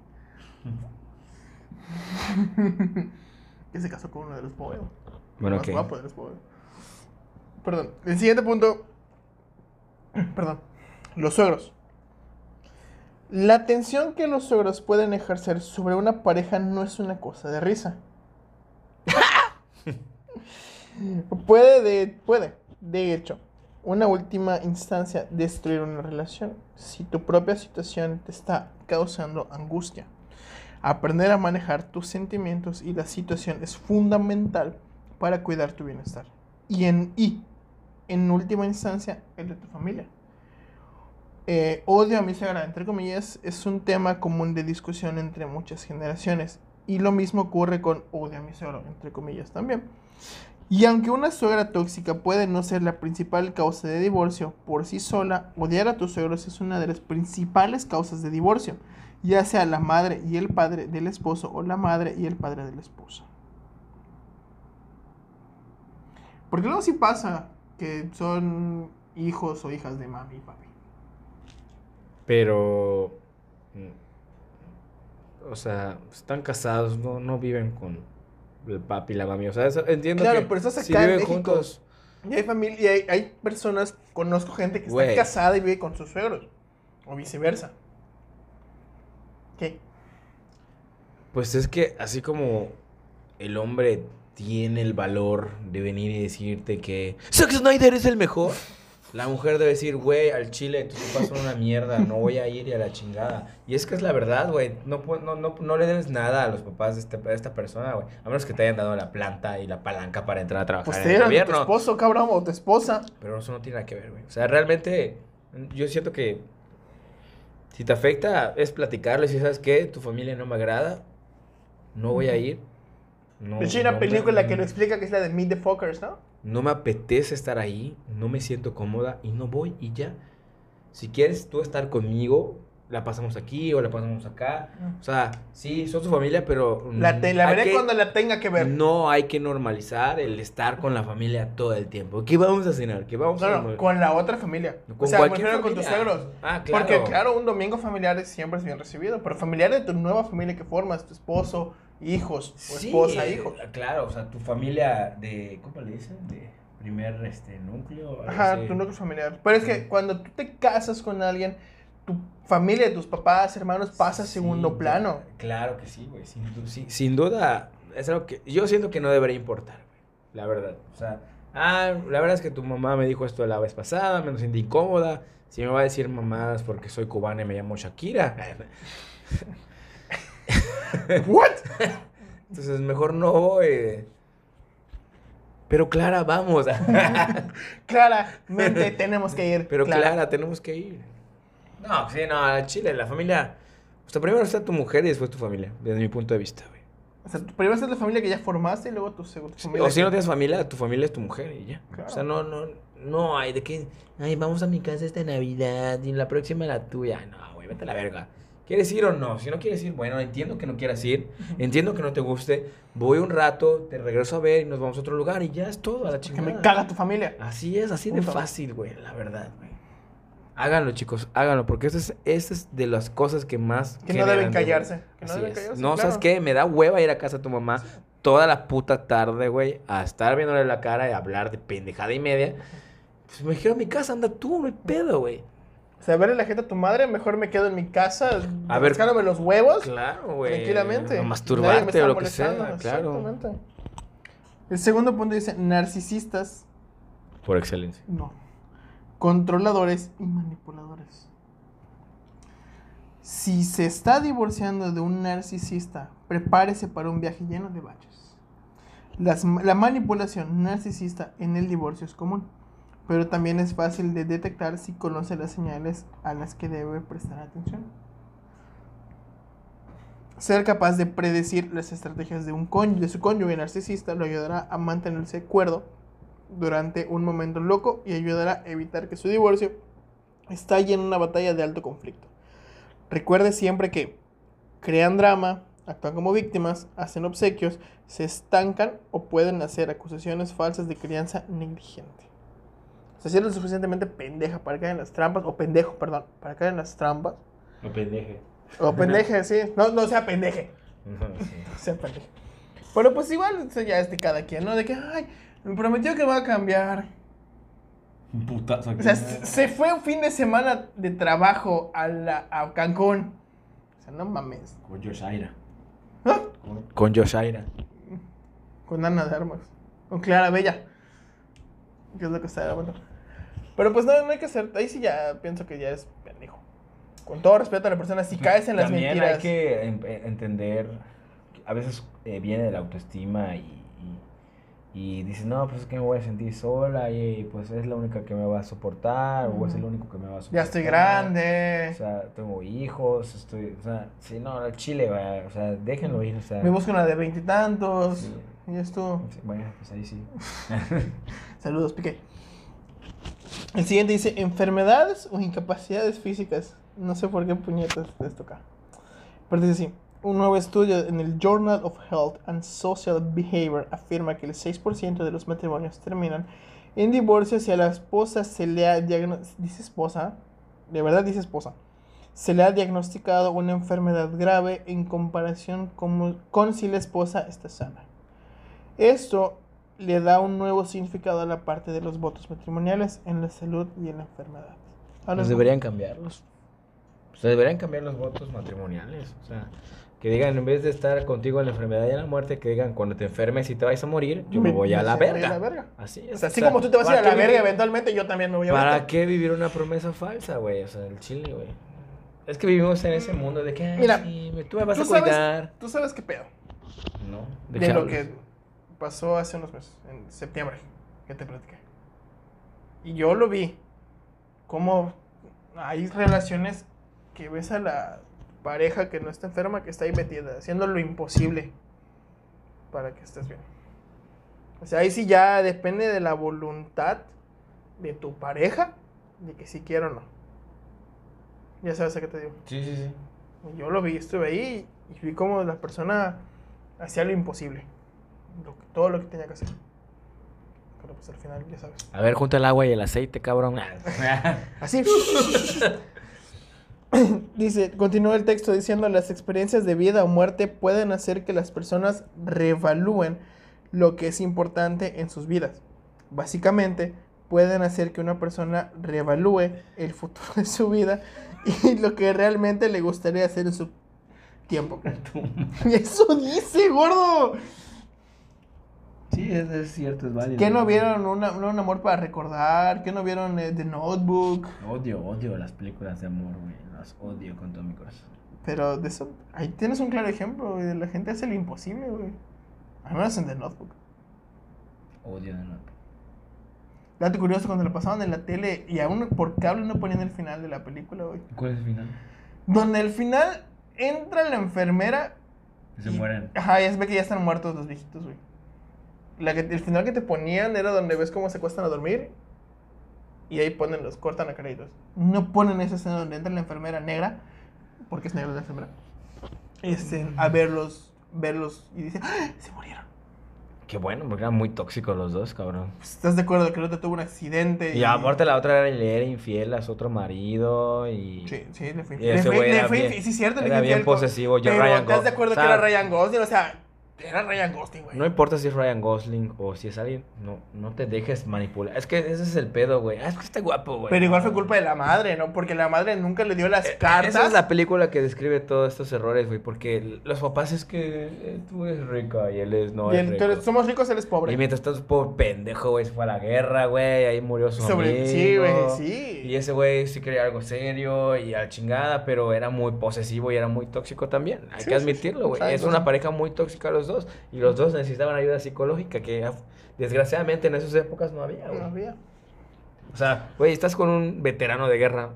B: que se casó con uno de los Boyle.
C: Bueno,
B: más guapo de los Boyle. Perdón. El siguiente punto. <clears throat> Perdón. Los suegros. La atención que los suegros pueden ejercer sobre una pareja no es una cosa de risa. <laughs> puede, de, puede, de hecho, una última instancia destruir una relación si tu propia situación te está causando angustia. Aprender a manejar tus sentimientos y la situación es fundamental para cuidar tu bienestar. Y en, y, en última instancia, el de tu familia. Eh, odio a mi suegra, entre comillas, es un tema común de discusión entre muchas generaciones. Y lo mismo ocurre con odio a mi suegro, entre comillas también. Y aunque una suegra tóxica puede no ser la principal causa de divorcio por sí sola, odiar a tus suegros es una de las principales causas de divorcio, ya sea la madre y el padre del esposo o la madre y el padre de la esposa. Porque luego sí pasa que son hijos o hijas de mami y papi.
C: Pero, mm, o sea, están casados, no, no viven con el papi y la mami. O sea, eso- entiendo
B: Claro,
C: que
B: pero estás
C: si
B: acá en
C: viven juntos,
B: Y hay familia, y hay, hay personas, conozco gente que está casada y vive con sus suegros. O viceversa. ¿Qué?
C: Pues es que así como el hombre tiene el valor de venir y decirte que Zack Snyder es el mejor, la mujer debe decir, güey, al chile, tus papás son una mierda, no voy a ir y a la chingada. Y es que es la verdad, güey, no, no, no, no le debes nada a los papás de, este- de esta persona, güey. A menos que te hayan dado la planta y la palanca para entrar a trabajar
B: Pues
C: en el
B: a tu
C: gobierno.
B: esposo, cabrón, o tu esposa.
C: Pero eso no tiene nada que ver, güey. O sea, realmente yo siento que si te afecta es platicarle, si sabes qué, tu familia no me agrada, no voy a ir. No,
B: De hecho, hay una película que lo explica que es la de Meet the Fuckers, ¿no?
C: No me apetece estar ahí, no me siento cómoda y no voy y ya. Si quieres tú estar conmigo, la pasamos aquí o la pasamos acá. O sea, sí, son su familia, pero...
B: La, te- la veré
C: que-
B: cuando la tenga que ver.
C: No hay que normalizar el estar con la familia todo el tiempo. ¿Qué vamos a cenar? ¿Qué vamos a
B: No, con la otra familia.
C: Con
B: o sea, me
C: cualquier
B: con tus
C: familia.
B: suegros.
C: Ah, claro.
B: Porque, claro, un domingo familiar siempre es bien recibido. Pero familiar de tu nueva familia que formas, tu esposo, hijos, o
C: Sí,
B: esposa,
C: eh,
B: hijos.
C: Claro, o sea, tu familia de. ¿Cómo le dicen? De primer este, núcleo.
B: Ajá, tu núcleo familiar. Pero es que cuando tú te casas con alguien, tu familia, tus papás, hermanos, pasa a
C: Sí,
B: segundo plano.
C: Claro que sí, güey. Sin, sí, sin duda, es algo que yo siento que no debería importar, güey. La verdad. O sea, ah, la verdad es que tu mamá me dijo esto la vez pasada, me sentí incómoda. Si me va a decir mamadas porque soy cubana y me llamo Shakira. <laughs> <laughs>
B: ¿What?
C: Entonces, mejor no voy. Pero Clara, vamos. <laughs>
B: Claramente tenemos que ir.
C: Pero
B: Clara.
C: Clara, tenemos que ir. No, sí, no, Chile, la familia. O sea, primero está tu mujer y después tu familia, desde mi punto de vista, güey.
B: O sea, primero es la familia que ya formaste y luego tu segundo familia.
C: O si no tienes familia, tu familia es tu mujer y ya.
B: Claro.
C: O sea, no, no, no hay de que, ay, vamos a mi casa esta Navidad y la próxima la tuya. No, güey, vete a la verga. ¿Quieres ir o no? Si no quieres ir, bueno, entiendo que no quieras ir, entiendo que no te guste, voy un rato, te regreso a ver y nos vamos a otro lugar y ya es todo, a la
B: Que
C: chingada.
B: me caga tu familia.
C: Así es, así de fácil, güey, la verdad, güey. Háganlo, chicos, háganlo, porque esa es, esa es de las cosas que más...
B: Que no deben callarse, que no deben callarse,
C: No, ¿sabes qué? Me da hueva ir a casa de tu mamá toda la puta tarde, güey, a estar viéndole la cara y hablar de pendejada y media. Pues me a mi casa, anda tú, no hay pedo, güey.
B: O sea, verle la gente a tu madre, mejor me quedo en mi casa
C: A ver.
B: los huevos
C: Claro, güey.
B: tranquilamente.
C: Masturbarte o lo que sea, claro.
B: exactamente. El segundo punto dice narcisistas,
C: Por excelencia.
B: no. Controladores y manipuladores. Si se está divorciando de un narcisista, prepárese para un viaje lleno de baches. Las- la manipulación narcisista en el divorcio es común, pero también es fácil de detectar si conoce las señales a las que debe prestar atención. Ser capaz de predecir las estrategias de, su cónyuge narcisista lo ayudará a mantenerse cuerdo durante un momento loco y ayudará a evitar que su divorcio estalle en una batalla de alto conflicto. Recuerde siempre que crean drama, actúan como víctimas, hacen obsequios, se estancan o pueden hacer acusaciones falsas de crianza negligente. O sea, si eres lo suficientemente pendeja para caer en las trampas, o pendejo, perdón, para caer en las trampas,
C: No pendeje.
B: o pendeje, sí, no, no sea pendeje, <laughs> no sea pendeje. Pero pues igual, eso ya es de cada quien, ¿no? De que, ay, me prometió que va a cambiar.
D: Un putazo aquí.
B: O sea, se se fue un fin de semana de trabajo a, la, a Cancún. O sea, no mames.
D: Con Yoshaira.
B: ¿Ah?
D: Con-
C: Con Yoshaira.
B: Con Ana de Armas. Con Clara Bella. Que es lo que está grabando. Pero pues no, no hay que hacer. Ahí sí ya pienso que ya es pendejo. Con todo respeto a la persona, si caes en las
D: También
B: mentiras.
D: hay que entender, a veces eh, viene de la autoestima y, y, y dices, no, pues es que me voy a sentir sola y pues es la única que me va a soportar o es el único que me va a soportar.
B: Ya estoy grande.
D: O sea, tengo hijos, estoy, o sea, sí, no, el chile, o sea, déjenlo ir, o sea.
B: Me busco una de veintitantos.
D: Sí.
B: Y esto.
D: Sí, Bueno, pues ahí sí. <laughs>
B: Saludos, Piqué. El siguiente dice enfermedades o incapacidades físicas. No sé por qué puñetas esto acá. Pero dice así. Un nuevo estudio en el Journal of Health and Social Behavior afirma que el 6% de los matrimonios terminan en divorcio si a la esposa se le ha diagnosticado... Dice esposa. De verdad dice esposa. Se le ha diagnosticado una enfermedad grave en comparación con, con si la esposa está sana. Esto le da un nuevo significado a la parte de los votos matrimoniales en la salud y en la enfermedad. Ahora
C: Pues
B: es-
C: deberían cambiarlos. O sea, deberían cambiar los votos matrimoniales. O sea, que digan, en vez de estar contigo en la enfermedad y en la muerte, que digan, cuando te enfermes y te vayas a morir, yo me voy a la verga.
B: a la verga.
C: Así
B: O
C: es.
B: sea, así como tú te vas a ir a
C: ¿para
B: la verga
C: vivir-
B: eventualmente, yo también me voy a
C: ¿Para
B: verga.
C: qué vivir una promesa falsa, güey? O sea, el chile, güey. Es que vivimos en ese mundo de que, ay,
B: Mira,
C: sí, tú me vas
B: ¿Tú
C: a
B: sabes,
C: cuidar.
B: tú sabes qué pedo.
C: No,
B: De,
C: qué
B: lo que pasó hace unos meses, en septiembre, que te platiqué. Y yo lo vi. Como hay relaciones que ves a la pareja que no está enferma, que está ahí metida, haciendo lo imposible para que estés bien. O sea, ahí sí ya depende de la voluntad de tu pareja, de que si quiere o no. Ya sabes a qué te digo.
D: Sí, sí, sí.
B: Yo lo vi, estuve ahí y vi cómo la persona hacía lo imposible. Lo que- todo lo que tenía que hacer. Pero pues al final, ya sabes.
C: A ver, junta el agua y el aceite, cabrón. <laughs> <laughs>
B: Así. <coughs> Dice, continúa el texto diciendo, las experiencias de vida o muerte pueden hacer que las personas reevalúen lo que es importante en sus vidas. Básicamente, pueden hacer que una persona reevalúe el futuro de su vida y lo que realmente le gustaría hacer en su tiempo. <laughs> Y eso dice, gordo.
D: Sí, es, es cierto, es válido.
B: ¿Qué no vieron una- un amor para recordar? ¿Qué no vieron eh, The Notebook?
D: Odio, odio las películas de amor, güey. Las odio con todo mi corazón.
B: Pero de eso, ahí tienes un claro ejemplo, güey. La gente hace lo imposible, güey. Al menos en The Notebook.
D: Odio de nuevo.
B: Dato curioso, cuando lo pasaban en la tele y aún por cable no ponían el final de la película, güey.
D: ¿Cuál es el final?
B: Donde al final entra la enfermera.
D: Se
B: y-
D: mueren.
B: Ajá, ya se ve que ya están muertos los viejitos, güey. La que, el final que te ponían era donde ves cómo se acuestan a dormir. Y ahí ponen los, cortan a créditos. No ponen esa escena donde entra la enfermera negra, porque es negra la enfermera. Este, a verlos, verlos y dicen, ¡Ah! se murieron.
C: Qué bueno, porque eran muy tóxicos los dos, cabrón.
B: Pues, ¿Estás de acuerdo que el otro tuvo un accidente?
C: Y aparte la otra era, le era infiel a su otro marido y...
B: Sí, sí, le fue
C: Y
B: infiel. Le fue- le
C: era
B: fue
C: bien-
B: infiel, sí, cierto, le
C: era
B: fue
C: bien
B: infiel con-
C: posesivo, yo
B: Pero
C: Ryan
B: ¿estás de
C: Gosling,
B: acuerdo que era Ryan Gosling? O sea, Era Ryan Gosling, güey.
C: No importa si es Ryan Gosling o si es alguien, no, no te dejes manipular. Es que ese es el pedo, güey. Ah, es que está guapo, güey.
B: Pero igual fue culpa de la madre, ¿no? Porque la madre nunca le dio las
C: Eh,
B: cartas.
C: Esa es la película que describe todos estos errores, güey. Porque los papás es que eh, tú eres rica y él es no
B: Y
C: es rico.
B: eres- somos ricos, él es pobre.
C: Y mientras tanto, pobre pendejo, güey, se fue a la guerra, güey. Ahí murió su
B: Sobre-
C: amigo.
B: sí, güey, sí.
C: Y ese güey sí quería algo serio y a la chingada, pero era muy posesivo y era muy tóxico también. Hay
B: Sí,
C: que admitirlo, güey. Es una pareja muy tóxica los dos. Y los dos necesitaban ayuda psicológica que desgraciadamente en esas épocas no había, güey.
B: No había.
C: O sea, güey, estás con un veterano de guerra.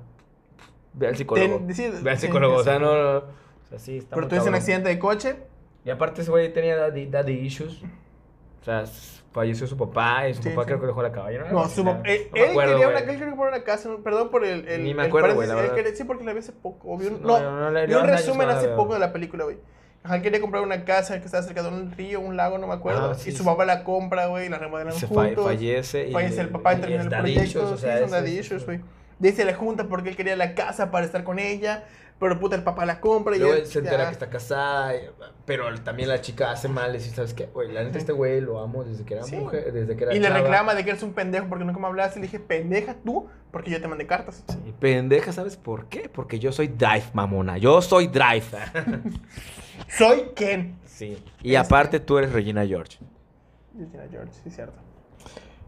C: Ve al psicólogo.
B: Ten- sí,
C: Ve al
B: sí,
C: psicólogo. O sea, no, no. O sea, sí, está
B: Pero tuviste un accidente de coche.
C: Y aparte ese güey tenía daddy, daddy issues. O sea, falleció su papá y su
B: Sí,
C: papá
B: sí.
C: creo que dejó la caballa.
B: No, su
C: no,
B: papá. Él,
C: no me
B: él
C: acuerdo,
B: quería una, él quería comprar una casa. no, Perdón por el. el
C: Ni me acuerdo, güey,
B: sí, porque la vi hace poco. o vi un-
C: No,
B: no,
C: no, no, le-
B: vi un resumen
C: no
B: hace poco de la película, güey. Ajá, él quería comprar una casa que estaba cerca de un río, un lago, no me acuerdo.
C: Ah, sí,
B: y su papá la compra, güey, y la remodelan
C: Se
B: juntos.
C: fallece. y-
B: Fallece el papá y termina el proyecto.
C: issues, o sea,
B: sí, son daddy
C: es-
B: issues, güey. Se le junta porque él quería la casa para estar con ella. Pero puta, el papá la compra y
C: Luego
B: él
C: se entera
B: ya-
C: que está casada, y- pero también la chica hace mal y ¿sabes qué? Güey, la neta este güey lo amo desde que era
B: Sí.
C: mujer, desde que era
B: Y le
C: chava".
B: reclama de que eres un pendejo porque nunca me hablaste. Y le dije, pendeja tú, porque yo te mandé cartas.
C: Y pendeja, ¿sabes por qué? Porque yo soy Drive, mamona. Yo soy Drive. <laughs>
B: Soy Ken.
C: sí. Y aparte tú eres Regina George.
B: Regina George, sí, cierto.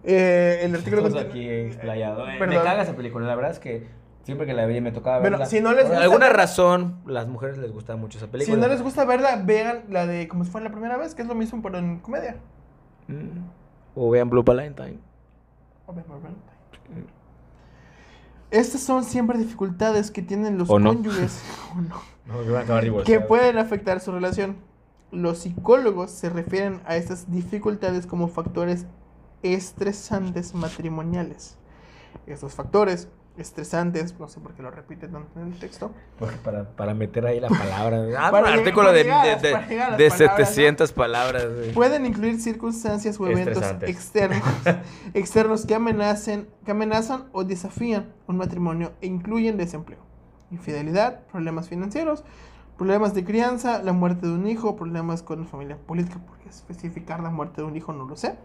B: Eh, el artículo
D: Estamos aquí explayado. Eh. Me caga esa película. La verdad es que siempre que la veía me tocaba
B: Bueno,
D: verla.
B: si no les
C: Por
B: gusta
C: alguna
B: ver-
C: razón, las mujeres les gusta mucho esa película.
B: Si no les gusta verla, vean la de como si fuera la primera vez, que es lo mismo, pero en comedia.
C: Mm. O vean Blue Valentine.
B: O vean Marvel. Estas son siempre dificultades que tienen los
C: ¿O no?
B: cónyuges <laughs> o no,
C: No, que van a acabar
B: que pueden afectar su relación. Los psicólogos se refieren a estas dificultades como factores estresantes matrimoniales. Estos factores estresantes, no sé por qué lo repite tanto en el texto,
C: Porque para, para meter ahí la <laughs> palabra. Ah,
B: Para
C: un artículo de,
B: llegar
C: de, de-
B: palabras, ¿no?
C: 700 palabras.
B: pueden incluir circunstancias o eventos externos, <laughs> externos que amenacen, que amenazan o desafían un matrimonio e incluyen desempleo, infidelidad, problemas financieros, problemas de crianza, la muerte de un hijo, problemas con la familia política, porque especificar la muerte de un hijo no lo sé.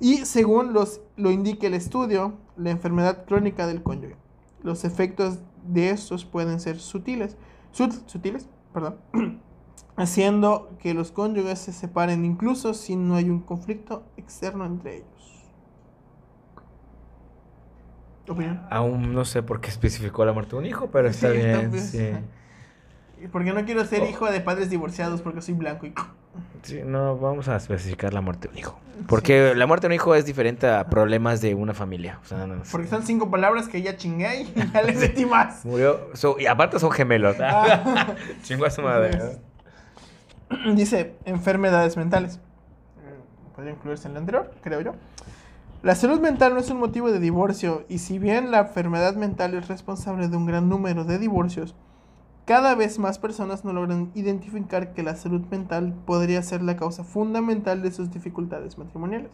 B: Y según los, lo indique el estudio, la enfermedad crónica del cónyuge. Los efectos de estos pueden ser sutiles, sut- sutiles, perdón, <clears throat> haciendo que los cónyuges se separen incluso si no hay un conflicto externo entre ellos. ¿Opinión?
C: Aún no sé por qué especificó la muerte de un hijo, pero está <laughs>
B: Sí, está
C: bien.
B: bien.
C: sí. <laughs>
B: Porque no quiero ser
C: Oh.
B: hijo de padres divorciados porque soy blanco y...
C: Sí, no, vamos a especificar la muerte de un hijo. Porque la muerte de un hijo es diferente a problemas de una familia. O sea, no,
B: Porque son cinco palabras que ya chingué y ya <laughs> le metí más.
C: Murió. so- y aparte son gemelos.
B: Ah. <laughs>
C: Chingo a su madre.
B: Dice enfermedades mentales. Eh, Podría incluirse en la anterior, creo yo. La salud mental no es un motivo de divorcio y si bien la enfermedad mental es responsable de un gran número de divorcios, cada vez más personas no logran identificar que la salud mental podría ser la causa fundamental de sus dificultades matrimoniales.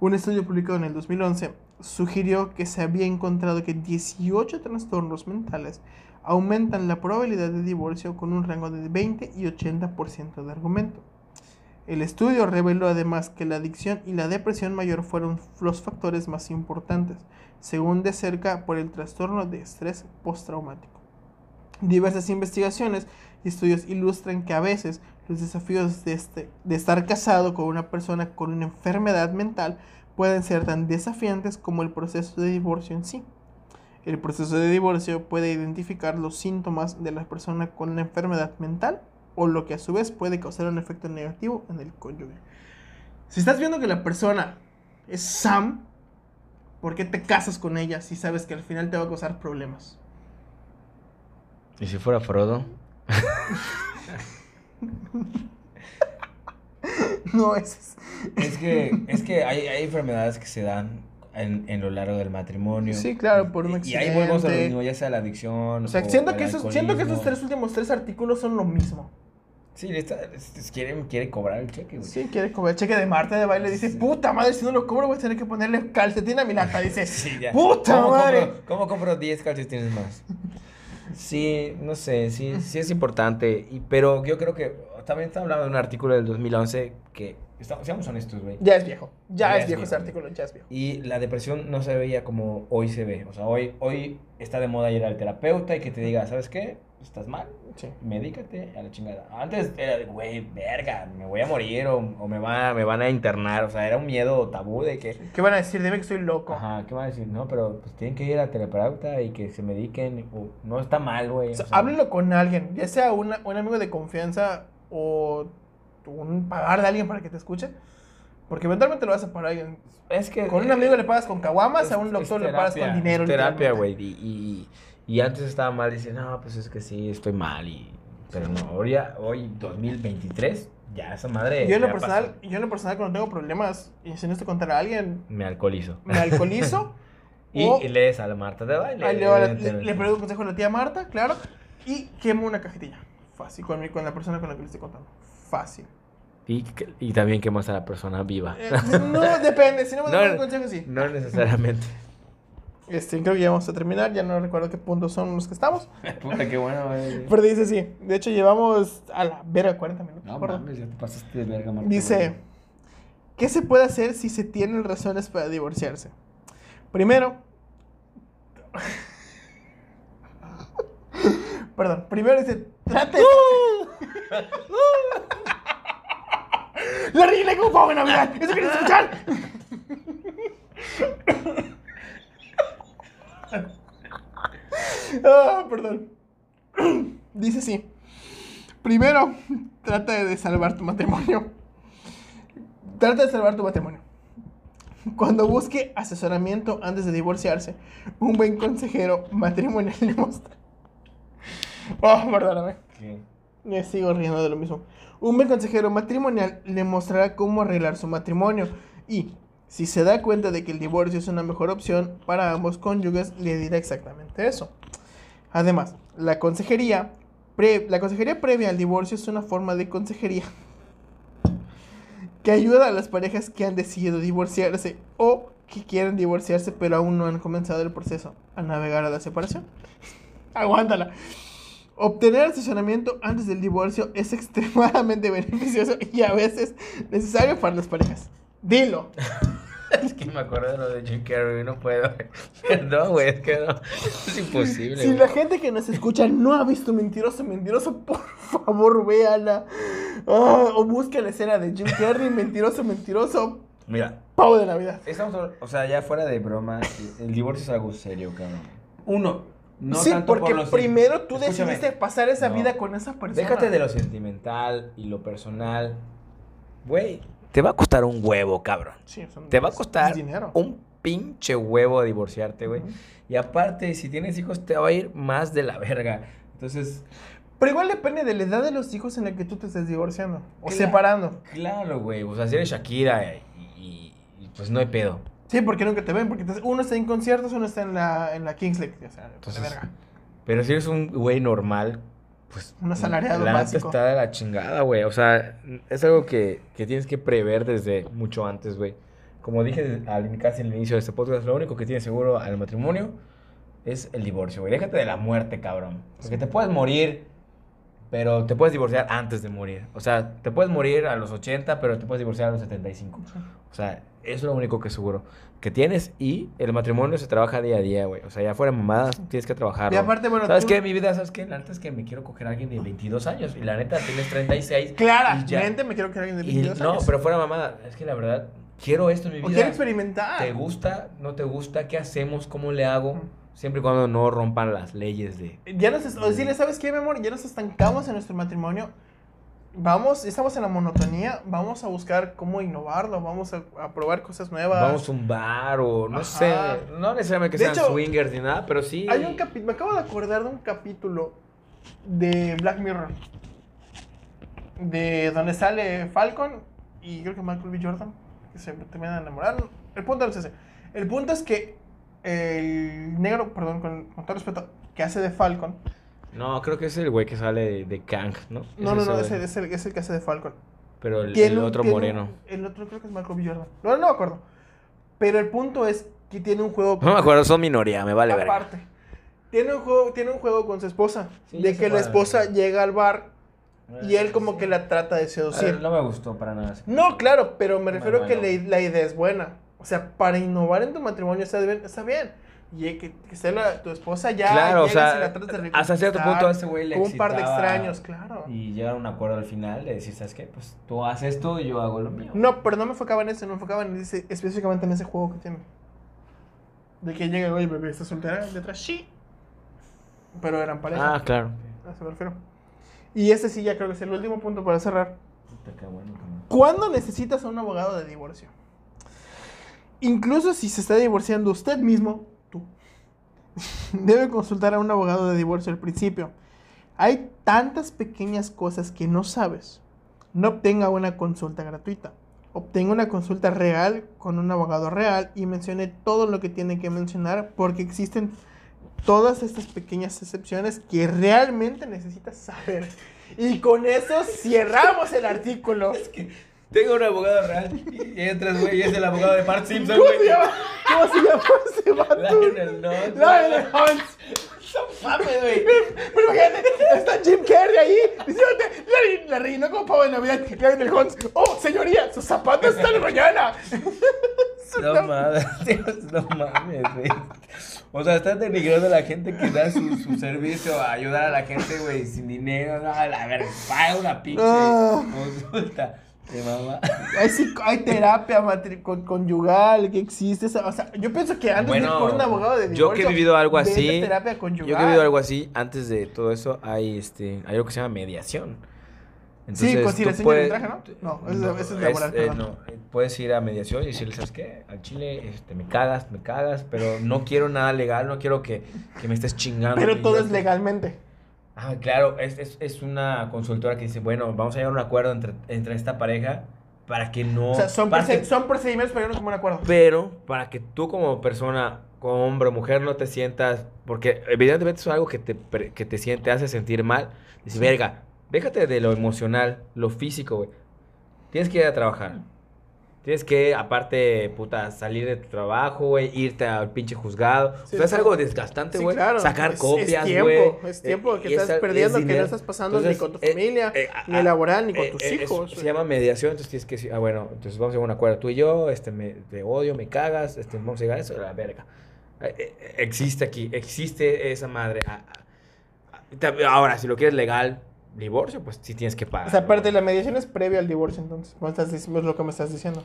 B: Un estudio publicado en el 2011 sugirió que se había encontrado que 18 trastornos mentales aumentan la probabilidad de divorcio con un rango de 20 y 80% de argumento. El estudio reveló además que la adicción y la depresión mayor fueron los factores más importantes, según de cerca por el trastorno de estrés postraumático. Diversas investigaciones y estudios ilustran que a veces los desafíos de, este- de estar casado con una persona con una enfermedad mental pueden ser tan desafiantes como el proceso de divorcio en sí. El proceso de divorcio puede identificar los síntomas de la persona con una enfermedad mental o lo que a su vez puede causar un efecto negativo en el cónyuge. Si estás viendo que la persona es Sam, ¿por qué te casas con ella si sabes que al final te va a causar problemas?
C: ¿Y si fuera Frodo?
B: No, es...
D: Es que, es que hay, hay enfermedades que se dan en, en lo largo del matrimonio.
B: Sí, claro, por un
D: Y ahí volvemos a lo
B: accidente.
D: mismo, ya sea la adicción.
B: O sea, siento que, esos, siento que
D: alcoholismo.
B: tres últimos tres artículos son lo mismo.
D: Sí, esta, es- es- quiere, quiere cobrar el cheque, güey.
B: Sí, quiere cobrar el cheque de Marta de baile. Dice,
D: Sí.
B: puta madre, si no lo cobro voy a tener que ponerle calcetín a mi lata. Dice, <laughs>
D: Sí, ya.
B: ¡Puta
D: ¿Cómo
B: madre!
D: Compro, ¿Cómo compro 10 calcetines más?
C: Sí, no sé, sí, sí es importante. Y, pero yo creo que, también estaba hablando de un artículo del 2011 que, estamos, seamos honestos, güey.
B: Ya es viejo. Ya,
C: Ya
B: es
C: es
B: viejo ese artículo, ya es viejo.
C: Y la depresión no se veía como hoy se ve. O sea, hoy, hoy está de moda ir al terapeuta y que te diga, ¿sabes qué? Estás mal,
B: Sí.
C: medícate a la chingada. Antes era de, güey, verga, me voy a morir o, o me, va, me van a internar. O sea, era un miedo tabú de que,
B: ¿Qué van a decir? Dime que estoy loco.
C: ajá, ¿qué van a decir? No, pero pues tienen que ir al terapeuta y que se mediquen. o no está mal, güey.
B: O sea,
C: o sea,
B: háblelo con alguien, ya sea una- un amigo de confianza o un pagar de alguien para que te escuche. Porque eventualmente lo vas a pagar a alguien.
C: Es que...
B: Con un amigo le pagas con caguamas, a un doctor le pagas con dinero.
C: es terapia, güey. Y, y, y antes estaba mal, dice, no, pues es que sí, estoy mal. Y... Pero no, hoy, ya- hoy 2023, ya esa madre.
B: Yo en lo personal,
C: pasó.
B: yo en lo personal cuando tengo problemas y si no estoy contra alguien,
C: Me alcoholizo.
B: me alcoholizo. <laughs>
C: Y,
B: o
C: y lees a la Marta de baile.
B: le, le,
C: evidentemente.
B: le pregunto un consejo a la tía Marta, claro. Y quemo una cajetilla. Fácil, con, mi- con la persona con la que le estoy contando. Fácil.
C: Y, y también quemas a la persona viva.
B: Eh, no, depende. Si no me <laughs>
C: No,
B: das un consejo, sí.
C: No necesariamente.
B: Este, creo que ya vamos a terminar. Ya no recuerdo qué puntos son los que estamos. <laughs>
C: Puta, qué bueno, güey.
B: Pero dice sí. De hecho, llevamos a la verga 40 minutos.
C: No
B: perdón.
C: mames, ya te pasaste de verga, Marta.
B: Dice, ¿qué se puede hacer si se tienen razones para divorciarse? Primero, <laughs> perdón, primero dice, trate... <laughs> ¡La reina como en Navidad! ¡Eso quieres escuchar! Ah, perdón. <clears throat> Dice sí. Primero, trata de salvar tu matrimonio. Trata de salvar tu matrimonio. Cuando busque asesoramiento antes de divorciarse, un buen consejero matrimonial le muestra. Oh, perdóname.
C: ¿Qué?
B: Me sigo riendo de lo mismo. Un buen consejero matrimonial le mostrará cómo arreglar su matrimonio y, si se da cuenta de que el divorcio es una mejor opción para ambos cónyuges, le dirá exactamente eso. Además, la consejería, previa al divorcio es una forma de consejería que ayuda a las parejas que han decidido divorciarse o que quieren divorciarse pero aún no han comenzado el proceso a navegar a la separación. <laughs> Aguántala. Obtener asesoramiento antes del divorcio es extremadamente <laughs> beneficioso y a veces necesario para las parejas. Dilo. <laughs> <laughs>
C: Es que me acuerdo de lo de Jim Carrey, no puedo. <laughs> No, güey, es que no. Es imposible.
B: Si
C: güey.
B: la gente que nos escucha no ha visto Mentiroso, Mentiroso, <laughs> por favor, véala. Ah, o busque la escena de Jim Carrey, Mentiroso, Mentiroso,
C: Mira,
B: pavo de Navidad.
C: estamos, o sea, ya fuera de broma, el divorcio es algo serio, cabrón. Uno, no
B: sí,
C: tanto
B: porque
C: por los
B: primero tú
C: Escúchame.
B: decidiste pasar esa
C: No.
B: vida con esa persona.
C: Déjate de lo sentimental y lo personal. Güey, te va a costar un huevo, cabrón.
B: Sí, son-
C: Te va a costar
B: dinero.
C: un pinche huevo divorciarte, güey. Y aparte, si tienes hijos, te va a ir más de la verga. Entonces,
B: Pero igual depende de la edad de los hijos en la que tú te estés divorciando o
C: Claro.
B: separando.
C: claro, güey. O sea, si eres Shakira y, y- y, pues no hay pedo.
B: Sí, porque nunca te ven, porque uno está en conciertos, uno está en la, en la Kings League. O sea, de
C: Entonces,
B: verga.
C: Pero si eres un güey normal, pues.
B: Un asalariado
C: la
B: básico.
C: está de la chingada, güey. O sea, es algo que, que tienes que prever desde mucho antes, güey. Como dije al, casi al inicio de este podcast, lo único que tienes seguro al matrimonio es el divorcio, güey. Déjate de la muerte, cabrón. Porque te puedes morir, pero te puedes divorciar antes de morir. O sea, te puedes morir a los 80, pero te puedes divorciar a los 75. O sea, eso es lo único que seguro que tienes. Y el matrimonio se trabaja día a día, güey. O sea, ya fuera mamadas, tienes que trabajarlo.
B: Y aparte, bueno,
C: ¿Sabes
B: tú-
C: qué? Mi vida, ¿sabes qué? La neta es que me quiero coger a alguien de 22 años. Y la neta, tienes 36. y ya.
B: Claramente me quiero que alguien de
C: Y
B: 22
C: no,
B: años.
C: pero fuera mamada. Es que la verdad, quiero esto en mi
B: O
C: vida.
B: quiero experimentar.
C: ¿Te gusta? ¿No te gusta? ¿Qué hacemos? ¿Cómo le hago? Siempre y cuando no rompan las leyes de...
B: Ya nos, o decirle, ¿sabes qué, mi amor? Ya nos estancamos en nuestro matrimonio. Vamos, estamos en la monotonía. Vamos a buscar cómo innovarlo. Vamos a, a probar cosas nuevas.
C: Vamos a un bar o no
B: Ajá.
C: sé. No necesariamente que
B: De
C: sean
B: hecho,
C: swingers ni nada, pero sí...
B: Hay un capítulo, me acabo de acordar de un capítulo de Black Mirror. De donde sale Falcon y creo que Michael B. Jordan, que se terminan de enamorar. El punto no es ese. El punto es que el negro, perdón, con, con todo respeto, que hace de Falcon.
C: No, creo que es el güey que sale de, de Kang, ¿no?
B: No, no, no,
C: ese
B: es el, es el- es el que hace de Falcon.
C: Pero el, otro
B: un-
C: moreno.
B: el otro creo que es Michael B. Jordan. No, no me acuerdo. Pero el punto es que tiene un juego.
C: No me acuerdo, son minoría, me vale
B: aparte. Tiene un juego, tiene un juego con su esposa.
C: Sí,
B: de que la esposa llega al bar y él como que la trata de
D: Eh,
B: seducir.
D: No me gustó para nada.
B: No, claro, pero me refiero
D: Bueno,
B: que la idea es buena. O sea, para innovar en tu matrimonio está bien. Está bien. Y que, que sea la- tu esposa ya.
C: Claro, o sea,
B: la de
C: hasta cierto punto a ese güey le
B: un par de extraños, claro.
D: Y llegar a un acuerdo al final de decir, ¿sabes qué? Pues tú haces esto y yo hago lo mío.
B: No, pero no me enfocaba en eso, no me enfocaba en ese, específicamente en ese juego que tiene. De que llega, oye, bebé, ¿estás soltera? Detrás, sí. Pero eran pareja.
C: Ah, claro.
B: A eso me refiero. Y este sí ya creo que es el último punto para cerrar.
D: Puta, qué bueno, cabrón.
B: ¿Cuándo necesitas a un abogado de divorcio? Incluso si se está divorciando usted mismo, tú, <laughs> debe consultar a un abogado de divorcio al principio. Hay tantas pequeñas cosas que no sabes. No obtenga una consulta gratuita. Obtenga una consulta real con un abogado real y mencione todo lo que tiene que mencionar porque existen todas estas pequeñas excepciones que realmente necesitas saber. Y con eso cerramos el artículo.
D: Tengo un abogado real y entras, güey, y es el abogado de Bart Simpson,
B: ¿Cómo
D: güey.
B: se llama? ¿Cómo se llama ese vato?
D: Lionel Nunn.
B: Lionel Hunt.
D: No mames, güey.
B: Pero imagínate, está Jim Carrey ahí diciéndote, Larry, Larry, no como pavo de Navidad, Lionel Hunt. Oh, señoría, sus zapatos están mañana. <laughs>
D: No mames, no mames, güey. O sea, estás denigrando a la gente que da su, su servicio a ayudar a la gente, güey, sin dinero. No, a la verga, paga una pinche
B: Ah.
D: consulta. De mamá.
B: Hay, terapia matri- con- conyugal que existe. O sea, yo pienso que antes de ir por un abogado de
C: yo
B: divorcio,
C: que he vivido algo así,
B: terapia conyugal.
C: Yo que he vivido algo así, antes de todo eso hay este hay algo que se llama mediación.
B: Sí, conciliación y
C: puedes-
B: arbitraje, ¿no? No, ese- ese es laboral,
C: eh,
B: perdón.
C: no, eh, puedes ir a mediación y decirle, ¿sabes qué? Al chile este, me cagas, me cagas, pero no quiero nada legal, no quiero que, que me estés chingando.
B: Pero todo
C: yo-
B: es legalmente.
C: Ah, claro, es, es, es una consultora que dice, bueno, vamos a llegar a un acuerdo entre, entre esta pareja para que no...
B: O sea, son,
C: para que-
B: proced- son procedimientos para llegar a un acuerdo.
C: pero para que tú como persona, como hombre o mujer, no te sientas, porque evidentemente eso es algo que te, que te, siente, te hace sentir mal. Dices, verga, déjate de lo emocional, lo físico, güey. Tienes que ir a trabajar. Tienes que, aparte, puta, salir de tu trabajo, güey, irte al pinche juzgado.
B: Sí,
C: o sea, es algo desgastante,
B: Sí,
C: güey.
B: claro.
C: Sacar
B: Es- es
C: copias,
B: tiempo,
C: güey.
B: es tiempo que estás
C: es-
B: perdiendo,
C: es
B: que no estás pasando ni con tu
C: eh,
B: familia,
C: eh,
B: ni laboral, ni con
C: eh,
B: tus
C: eh, es-
B: hijos.
C: se llama mediación, entonces tienes que decir, ah, bueno, entonces vamos a llegar a un acuerdo. Tú y yo, este, me, te odio, me cagas, este, vamos a llegar a eso, la verga. Eh, eh, existe aquí, existe esa madre. Ah, ah, ah, Ahora, si lo quieres legal, divorcio, pues sí tienes que pagar.
B: O sea, aparte, la mediación es previa al divorcio, entonces. ¿cómo estás Es lo que me estás diciendo.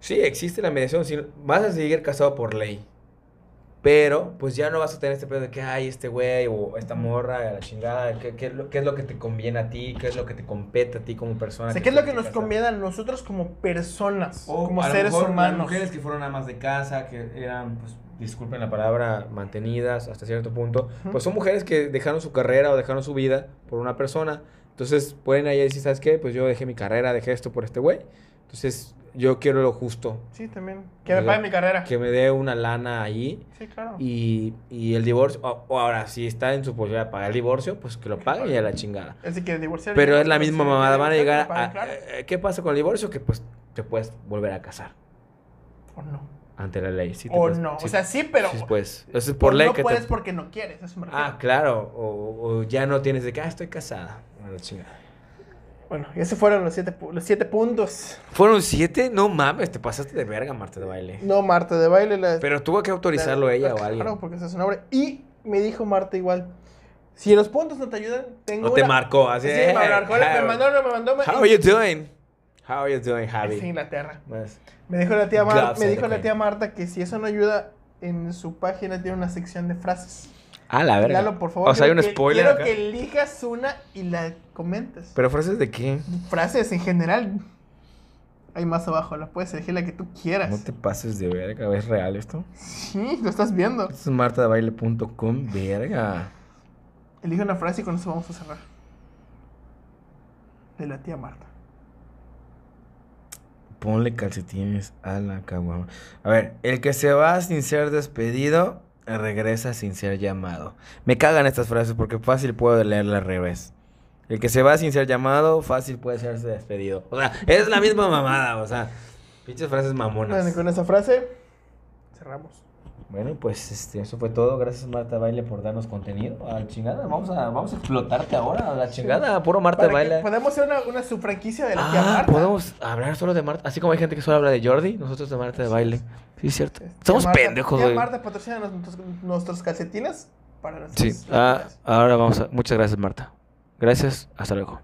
C: Sí, existe la mediación. Si vas a seguir casado por ley. Pero, pues ya no vas a tener este pedo de que, ay, este güey o esta morra, a la chingada. ¿qué, qué, es lo, qué es lo que te conviene a ti? ¿Qué es lo que te compete a ti como persona?
B: O sea, ¿qué es lo que nos
C: casar?
B: conviene a nosotros como personas,
D: O
B: como
D: a lo
B: seres
D: mejor las
B: humanos?
D: mujeres que fueron amas de casa, que eran, pues,
C: disculpen la palabra, mantenidas hasta cierto punto, pues son mujeres que dejaron su carrera o dejaron su vida por una persona. Entonces pueden ahí decir, ¿sabes qué? Pues yo dejé mi carrera, dejé esto por este güey. Entonces yo quiero lo justo,
B: Sí, también. Que me pague mi carrera.
C: que me dé una lana ahí.
B: Sí, claro.
C: Y, y el divorcio, o, o ahora, si está en su posibilidad de pagar el divorcio, pues que lo pague y a la chingada.
B: Él se quiere divorciar.
C: Pero es la misma mamada, van a
B: que
C: llegar a...
B: claro.
C: eh, ¿Qué pasa con el divorcio? Que pues te puedes volver a casar
B: O no.
C: Ante la ley. Sí te
B: o
C: puedes-
B: no.
C: sí-
B: o sea, sí, pero.
C: sí, pues. Eso es
B: o
C: por ley
B: no
C: que te-
B: puedes porque no quieres. Eso me refiero.
C: Ah, claro. O, o ya no tienes de que, ah, estoy casada. La chingada.
B: Bueno, y esos fueron los siete, los siete puntos.
C: ¿Fueron siete? No mames, te pasaste de verga, Marta de baile.
B: No, Marta de baile. La,
C: Pero tuvo que autorizarlo
B: la-
C: ella o
B: claro,
C: alguien.
B: porque ese es su nombre. Y me dijo Marta igual. Si los puntos no te ayudan, tengo
C: No te
B: una-
C: marcó así.
B: Sí,
C: eh,
B: me marcó, me mandó, me mandó. me-
C: How are you doing? How are you doing,
B: Es
C: Javi?
B: Inglaterra.
C: Más.
B: Me dijo la tía me dijo la tía Marta que si eso no ayuda, en su página tiene una sección de frases.
C: Ah, la verga.
B: Lalo, por favor.
C: O sea, hay un
B: que-
C: spoiler
B: Quiero
C: acá.
B: que elijas una y la comentes.
C: ¿Pero frases de qué?
B: Frases en general. Hay más abajo, la puedes elegir la que tú quieras.
C: No te pases de verga, ¿es real esto?
B: Sí, lo estás viendo.
C: Esto es martadebaile.com, verga.
B: Elige una frase y con eso vamos a cerrar. De la tía Marta.
C: Ponle calcetines a la caguama. A ver, el que se va sin ser despedido, regresa sin ser llamado. Me cagan estas frases porque fácil puedo leerla al revés. El que se va sin ser llamado, fácil puede serse despedido. O sea, es la misma mamada, o sea, pinches frases mamonas.
B: Bueno, con esa frase cerramos.
C: Bueno, pues este, eso fue todo. Gracias Marta Baile por darnos contenido. A la chingada, vamos a, vamos a explotarte ahora. A la chingada, puro Marta
B: Para
C: Baile.
B: podemos hacer una, una subfranquicia de la tía
C: Ah,
B: Marta.
C: podemos hablar solo de Marta. Así como hay gente que solo habla de Jordi, nosotros de Marta de Baile. Sí, es cierto.
B: Tía
C: Somos
B: Marta-
C: pendejos,
B: tía
C: güey.
B: Marta patrocina nuestros, nuestros calcetines para
C: Sí,
B: nuestros
C: ah, ahora vamos a. Muchas gracias, Marta. Gracias, hasta luego.